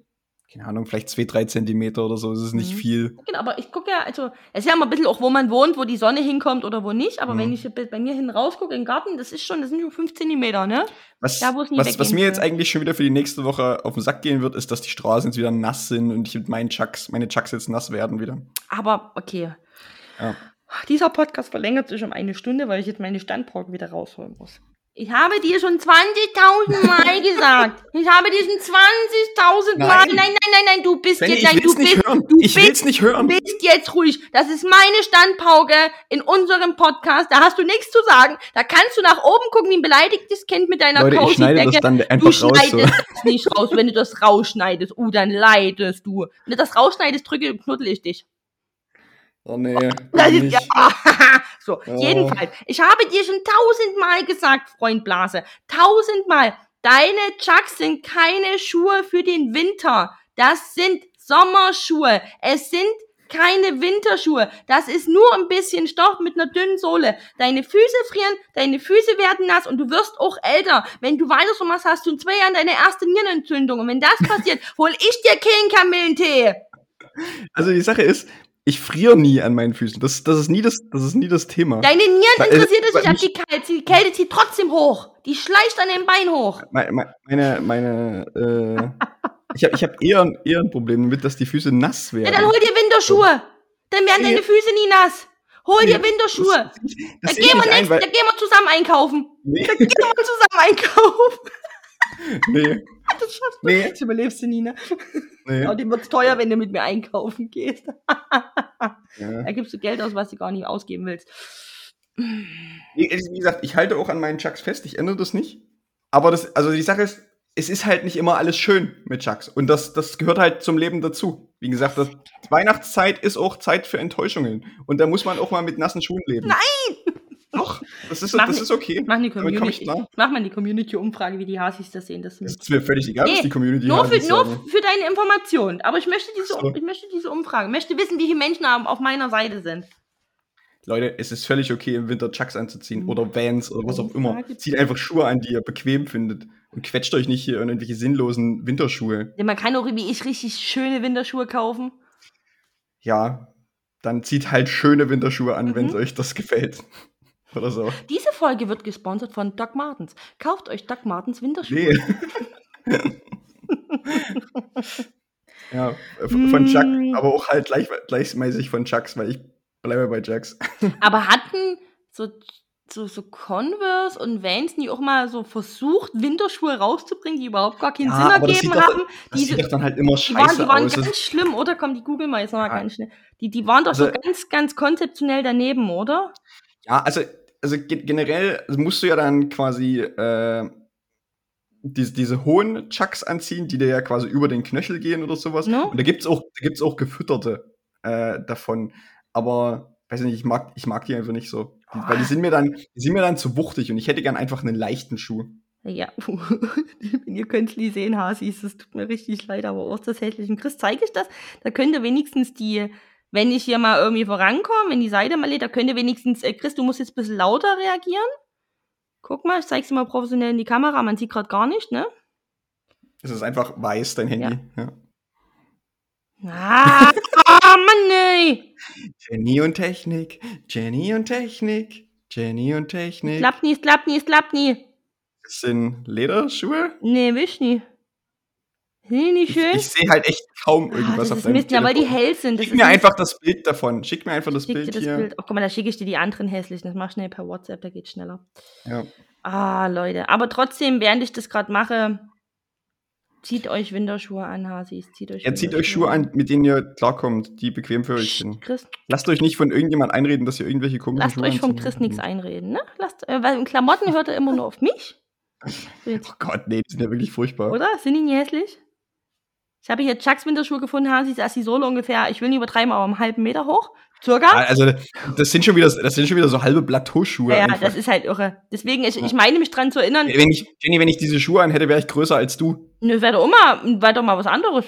keine Ahnung, vielleicht zwei, drei Zentimeter oder so, das ist nicht Mhm. viel. Genau, aber ich gucke ja, also, es ist ja immer ein bisschen auch, wo man wohnt, wo die Sonne hinkommt oder wo nicht. Aber Mhm. wenn ich bei mir hinten rausgucke im Garten, das ist schon, das sind schon fünf Zentimeter, ne? Was, Da, es was, was mir jetzt eigentlich schon wieder für die nächste Woche auf den Sack gehen wird, ist, dass die Straßen jetzt wieder nass sind und ich mit meinen Chucks, meine Chucks jetzt nass werden wieder. Aber okay. Ja. Dieser Podcast verlängert sich um eine Stunde, weil ich jetzt meine Standparken wieder rausholen muss. Ich habe dir schon 20.000 Mal <laughs> gesagt. Ich habe dir schon 20.000 Mal. Nein. Nein, nein, nein, du bist Benny, jetzt, ich nein, du nicht bist, hören. du Ich bist, will's nicht hören. Du bist jetzt ruhig. Das ist meine Standpauke in unserem Podcast. Da hast du nichts zu sagen. Da kannst du nach oben gucken wie ein beleidigtes Kind mit deiner Leute, ich schneide das dann Du einfach raus. schneidest So. das nicht raus. Wenn du das rausschneidest, uh, dann leidest du. Wenn du das rausschneidest, drücke, knuddel ich dich. Oh nee. Das ist, ja, <laughs> so, Oh. jedenfalls. Ich habe dir schon tausendmal gesagt, Freund Blase. Tausendmal. Deine Chucks sind keine Schuhe für den Winter. Das sind Sommerschuhe. Es sind keine Winterschuhe. Das ist nur ein bisschen Stoff mit einer dünnen Sohle. Deine Füße frieren, deine Füße werden nass und du wirst auch älter. Wenn du weiter so machst, hast du in zwei Jahren deine erste Nierenentzündung. Und wenn das passiert, hol ich dir keinen Kamillentee. Also die Sache ist, ich friere nie an meinen Füßen. Das, das, ist, nie das, das ist nie das Thema. Deine Nieren Weil, interessiert es nicht ab die Kälte. Die Kälte zieht trotzdem hoch. Die schleicht an den Bein hoch. Me- me- Meine, meine, äh, ich habe ich hab eher, eher ein Problem damit, dass die Füße nass Ja, werden. dann hol dir Winterschuhe. Dann werden deine Füße nie nass. Hol dir Winterschuhe. Das, Da das sehe gehen wir ein, da gehen wir zusammen einkaufen. nee, Da gehen wir zusammen einkaufen. <laughs> nee, Das schaffst du. Nee. Das überlebst du nie, ne? Nee. Aber dem wird's teuer, wenn du mit mir einkaufen gehst. Ja. Da gibst du Geld aus, was du gar nicht ausgeben willst. Wie wie gesagt, ich halte auch an meinen Chucks fest, ich ändere das nicht. Aber das, also die Sache ist, es ist halt nicht immer alles schön mit Chucks. Und das, das gehört halt zum Leben dazu. Wie gesagt, das, Weihnachtszeit ist auch Zeit für Enttäuschungen. Und da muss man auch mal mit nassen Schuhen leben. Nein! Doch, das ist, Mach das ist okay. Mach ich Community. Mach mal die Community-Umfrage, wie die Hasis das sehen. Das ist mir völlig egal, was Nee, die Community nur, für, nur für deine Information. Aber ich möchte diese, So. ich möchte diese Umfrage. Ich möchte wissen, wie viele Menschen auf meiner Seite sind. Leute, es ist völlig okay, im Winter Chucks anzuziehen Mhm. oder Vans oder was auch immer. Zieht einfach Schuhe an, die ihr bequem findet. Und quetscht euch nicht hier in irgendwelche sinnlosen Winterschuhe. Denn man kann auch wie ich richtig schöne Winterschuhe kaufen. Ja, dann zieht halt schöne Winterschuhe an, Mhm. wenn es euch das gefällt. Oder so. Diese Folge wird gesponsert von Doc Martens. Kauft euch Doc Martens Winterschuhe. Nee. <laughs> ja, von Chuck, Mm. aber auch halt gleich, gleichmäßig von Chucks, weil ich bleibe bei Chucks. <laughs> Aber hatten so, so, so Converse und Vans nie auch mal so versucht, Winterschuhe rauszubringen, die überhaupt gar keinen Ja, Sinn ergeben doch- haben? Das Diese, sieht doch dann halt immer die waren, scheiße die waren aus. ganz schlimm, oder? Komm, die googeln mal jetzt noch mal Ja. ganz schnell. Die, die waren doch so Also- ganz, ganz konzeptionell daneben, oder? ja, also, also ge- generell musst du ja dann quasi äh, diese, diese hohen Chucks anziehen, die dir ja quasi über den Knöchel gehen oder sowas. No? Und da gibt's auch, da gibt's auch gefütterte äh, davon. Aber weiß nicht, ich mag, ich mag die einfach nicht so. Die, weil die sind mir dann, die sind mir dann zu wuchtig und ich hätte gern einfach einen leichten Schuh. Ja, <laughs> wenn ihr Künstli sehen, Hasis, es tut mir richtig leid, aber auch das hässliche. Chris, zeige ich das? Da könnt ihr wenigstens die, wenn ich hier mal irgendwie vorankomme, wenn die Seite mal lädt, da könnt ihr wenigstens, äh, Chris, du musst jetzt ein bisschen lauter reagieren. Guck mal, ich zeig's dir mal professionell in die Kamera, man sieht gerade gar nicht, ne? Es ist einfach weiß, dein Handy. Ja. Ah, ah <laughs> Mann, ey! Jenny und Technik, Jenny und Technik, Jenny und Technik. Klappt nie, es klappt nie, es klappt nie. Das sind Lederschuhe. Nee, wisch nie. Sind die nicht Ich, schön? ich sehe halt echt kaum ah, irgendwas das auf deinem Mist, ja, weil die hell sind. Das Schick mir einfach das Bild davon. Schick mir einfach das Bild das hier. Bild. Oh, guck mal, da schicke ich dir die anderen hässlichen. Das mach schnell per WhatsApp, da geht's schneller. Ja. Ah, Leute. Aber trotzdem, während ich das gerade mache, zieht euch Winterschuhe an, Hasis. Zieht euch Ja, zieht euch Schuhe an, mit denen ihr klarkommt, die bequem für euch sind. Chris, Lasst euch nicht von irgendjemand einreden, dass ihr irgendwelche komischen lasst Schuhe euch vom Chris nichts einreden, ne? Lasst, äh, weil in Klamotten hört er immer nur auf mich. <laughs> Oh Gott, nee, die sind ja wirklich furchtbar. oder? Sind die nicht hässlich? Ich habe hier Chucks Winterschuhe gefunden, Hasis, da ist die Sohle ungefähr, ich will nicht übertreiben, aber einen halben Meter hoch. Circa. Also, das sind schon wieder, das sind schon wieder so halbe Plateauschuhe. Ja, einfach. das ist halt irre. Deswegen, ich, ich meine mich dran zu erinnern, wenn ich, Jenny, wenn ich diese Schuhe an hätte, wäre ich größer als du. nö, wäre doch immer, wäre doch mal was anderes.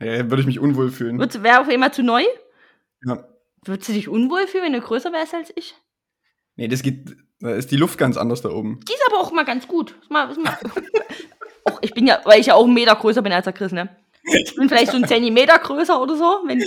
Ja, würde ich mich unwohl fühlen. Wäre auf einmal zu neu? Ja. Würdest du dich unwohl fühlen, wenn du größer wärst als ich? Nee, das geht, da ist die Luft ganz anders da oben. Die ist aber auch mal ganz gut. Ist mal, ist mal <laughs> auch, ich bin ja, weil ich ja auch einen Meter größer bin als der Chris, ne? Ich bin vielleicht so einen <laughs> Zentimeter größer oder so. Wenn,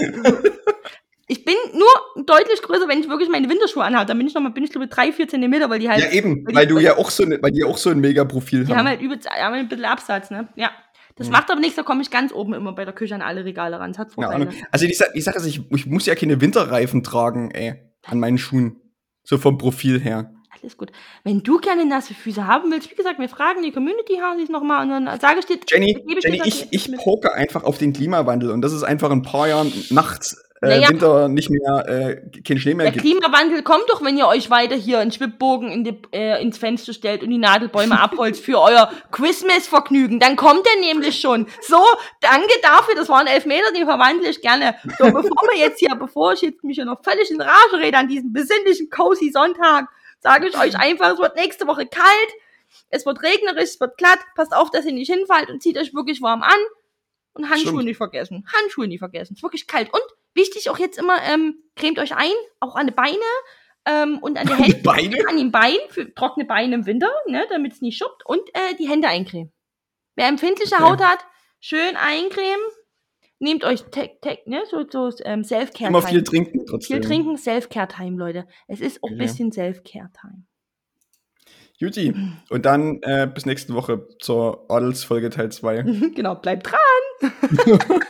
ich bin nur deutlich größer, wenn ich wirklich meine Winterschuhe anhabe. Dann bin ich noch mal, bin ich glaube ich drei, vier Zentimeter, weil die halt, Ja, eben, weil die- weil du ja auch so, ne, weil die auch so ein Mega-Profil die haben. haben halt übelst, haben halt ein bisschen Absatz, ne? Ja. Das Mhm. macht aber nichts, da komme ich ganz oben immer bei der Küche an alle Regale ran. Das hat Ja, Vorteile. Ahnung. also die, die Sache ist, ich, ich muss ja keine Winterreifen tragen, ey, an meinen Schuhen. So vom Profil her. Alles gut. Wenn du gerne nasse Füße haben willst, wie gesagt, wir fragen die Community Hasis nochmal und dann sage ich dir, Jenny, ich Jenny dir ich, ich poke einfach auf den Klimawandel und das ist einfach in ein paar Jahren nachts äh, Naja. Winter nicht mehr, äh, kein Schnee mehr Der gibt. Klimawandel kommt doch, wenn ihr euch weiter hier einen Schwibbogen in die, äh, ins Fenster stellt und die Nadelbäume <laughs> abholzt für euer Christmas-Vergnügen. Dann kommt er nämlich schon. So, danke dafür. Das waren elf Meter, die verwandle ich gerne. So, bevor wir jetzt hier, bevor ich jetzt mich hier noch völlig in Rage rede an diesem besinnlichen, cozy Sonntag, sage ich euch einfach, es wird nächste Woche kalt, es wird regnerisch, es wird glatt. Passt auf, dass ihr nicht hinfallt und zieht euch wirklich warm an. Und Handschuhe Stimmt. nicht vergessen. Handschuhe nicht vergessen. Es ist wirklich kalt. Und wichtig auch jetzt immer, ähm, cremt euch ein, auch an die Beine ähm, und an die Hände. Beine? An den Beinen, für trockene Beine im Winter, ne, damit es nicht schuppt. Und äh, die Hände eincremen. Wer empfindliche Okay. Haut hat, schön eincremen. Nehmt euch Tech, Tech, ne, so, so ähm, Self-Care-Time. Immer viel trinken trotzdem. Viel trinken, Self-Care-Time, Leute. Es ist auch ein Okay. bisschen Self-Care-Time. Juti. Und dann äh, bis nächste Woche zur Adelsfolge Teil 2. <laughs> genau, bleibt dran. <laughs>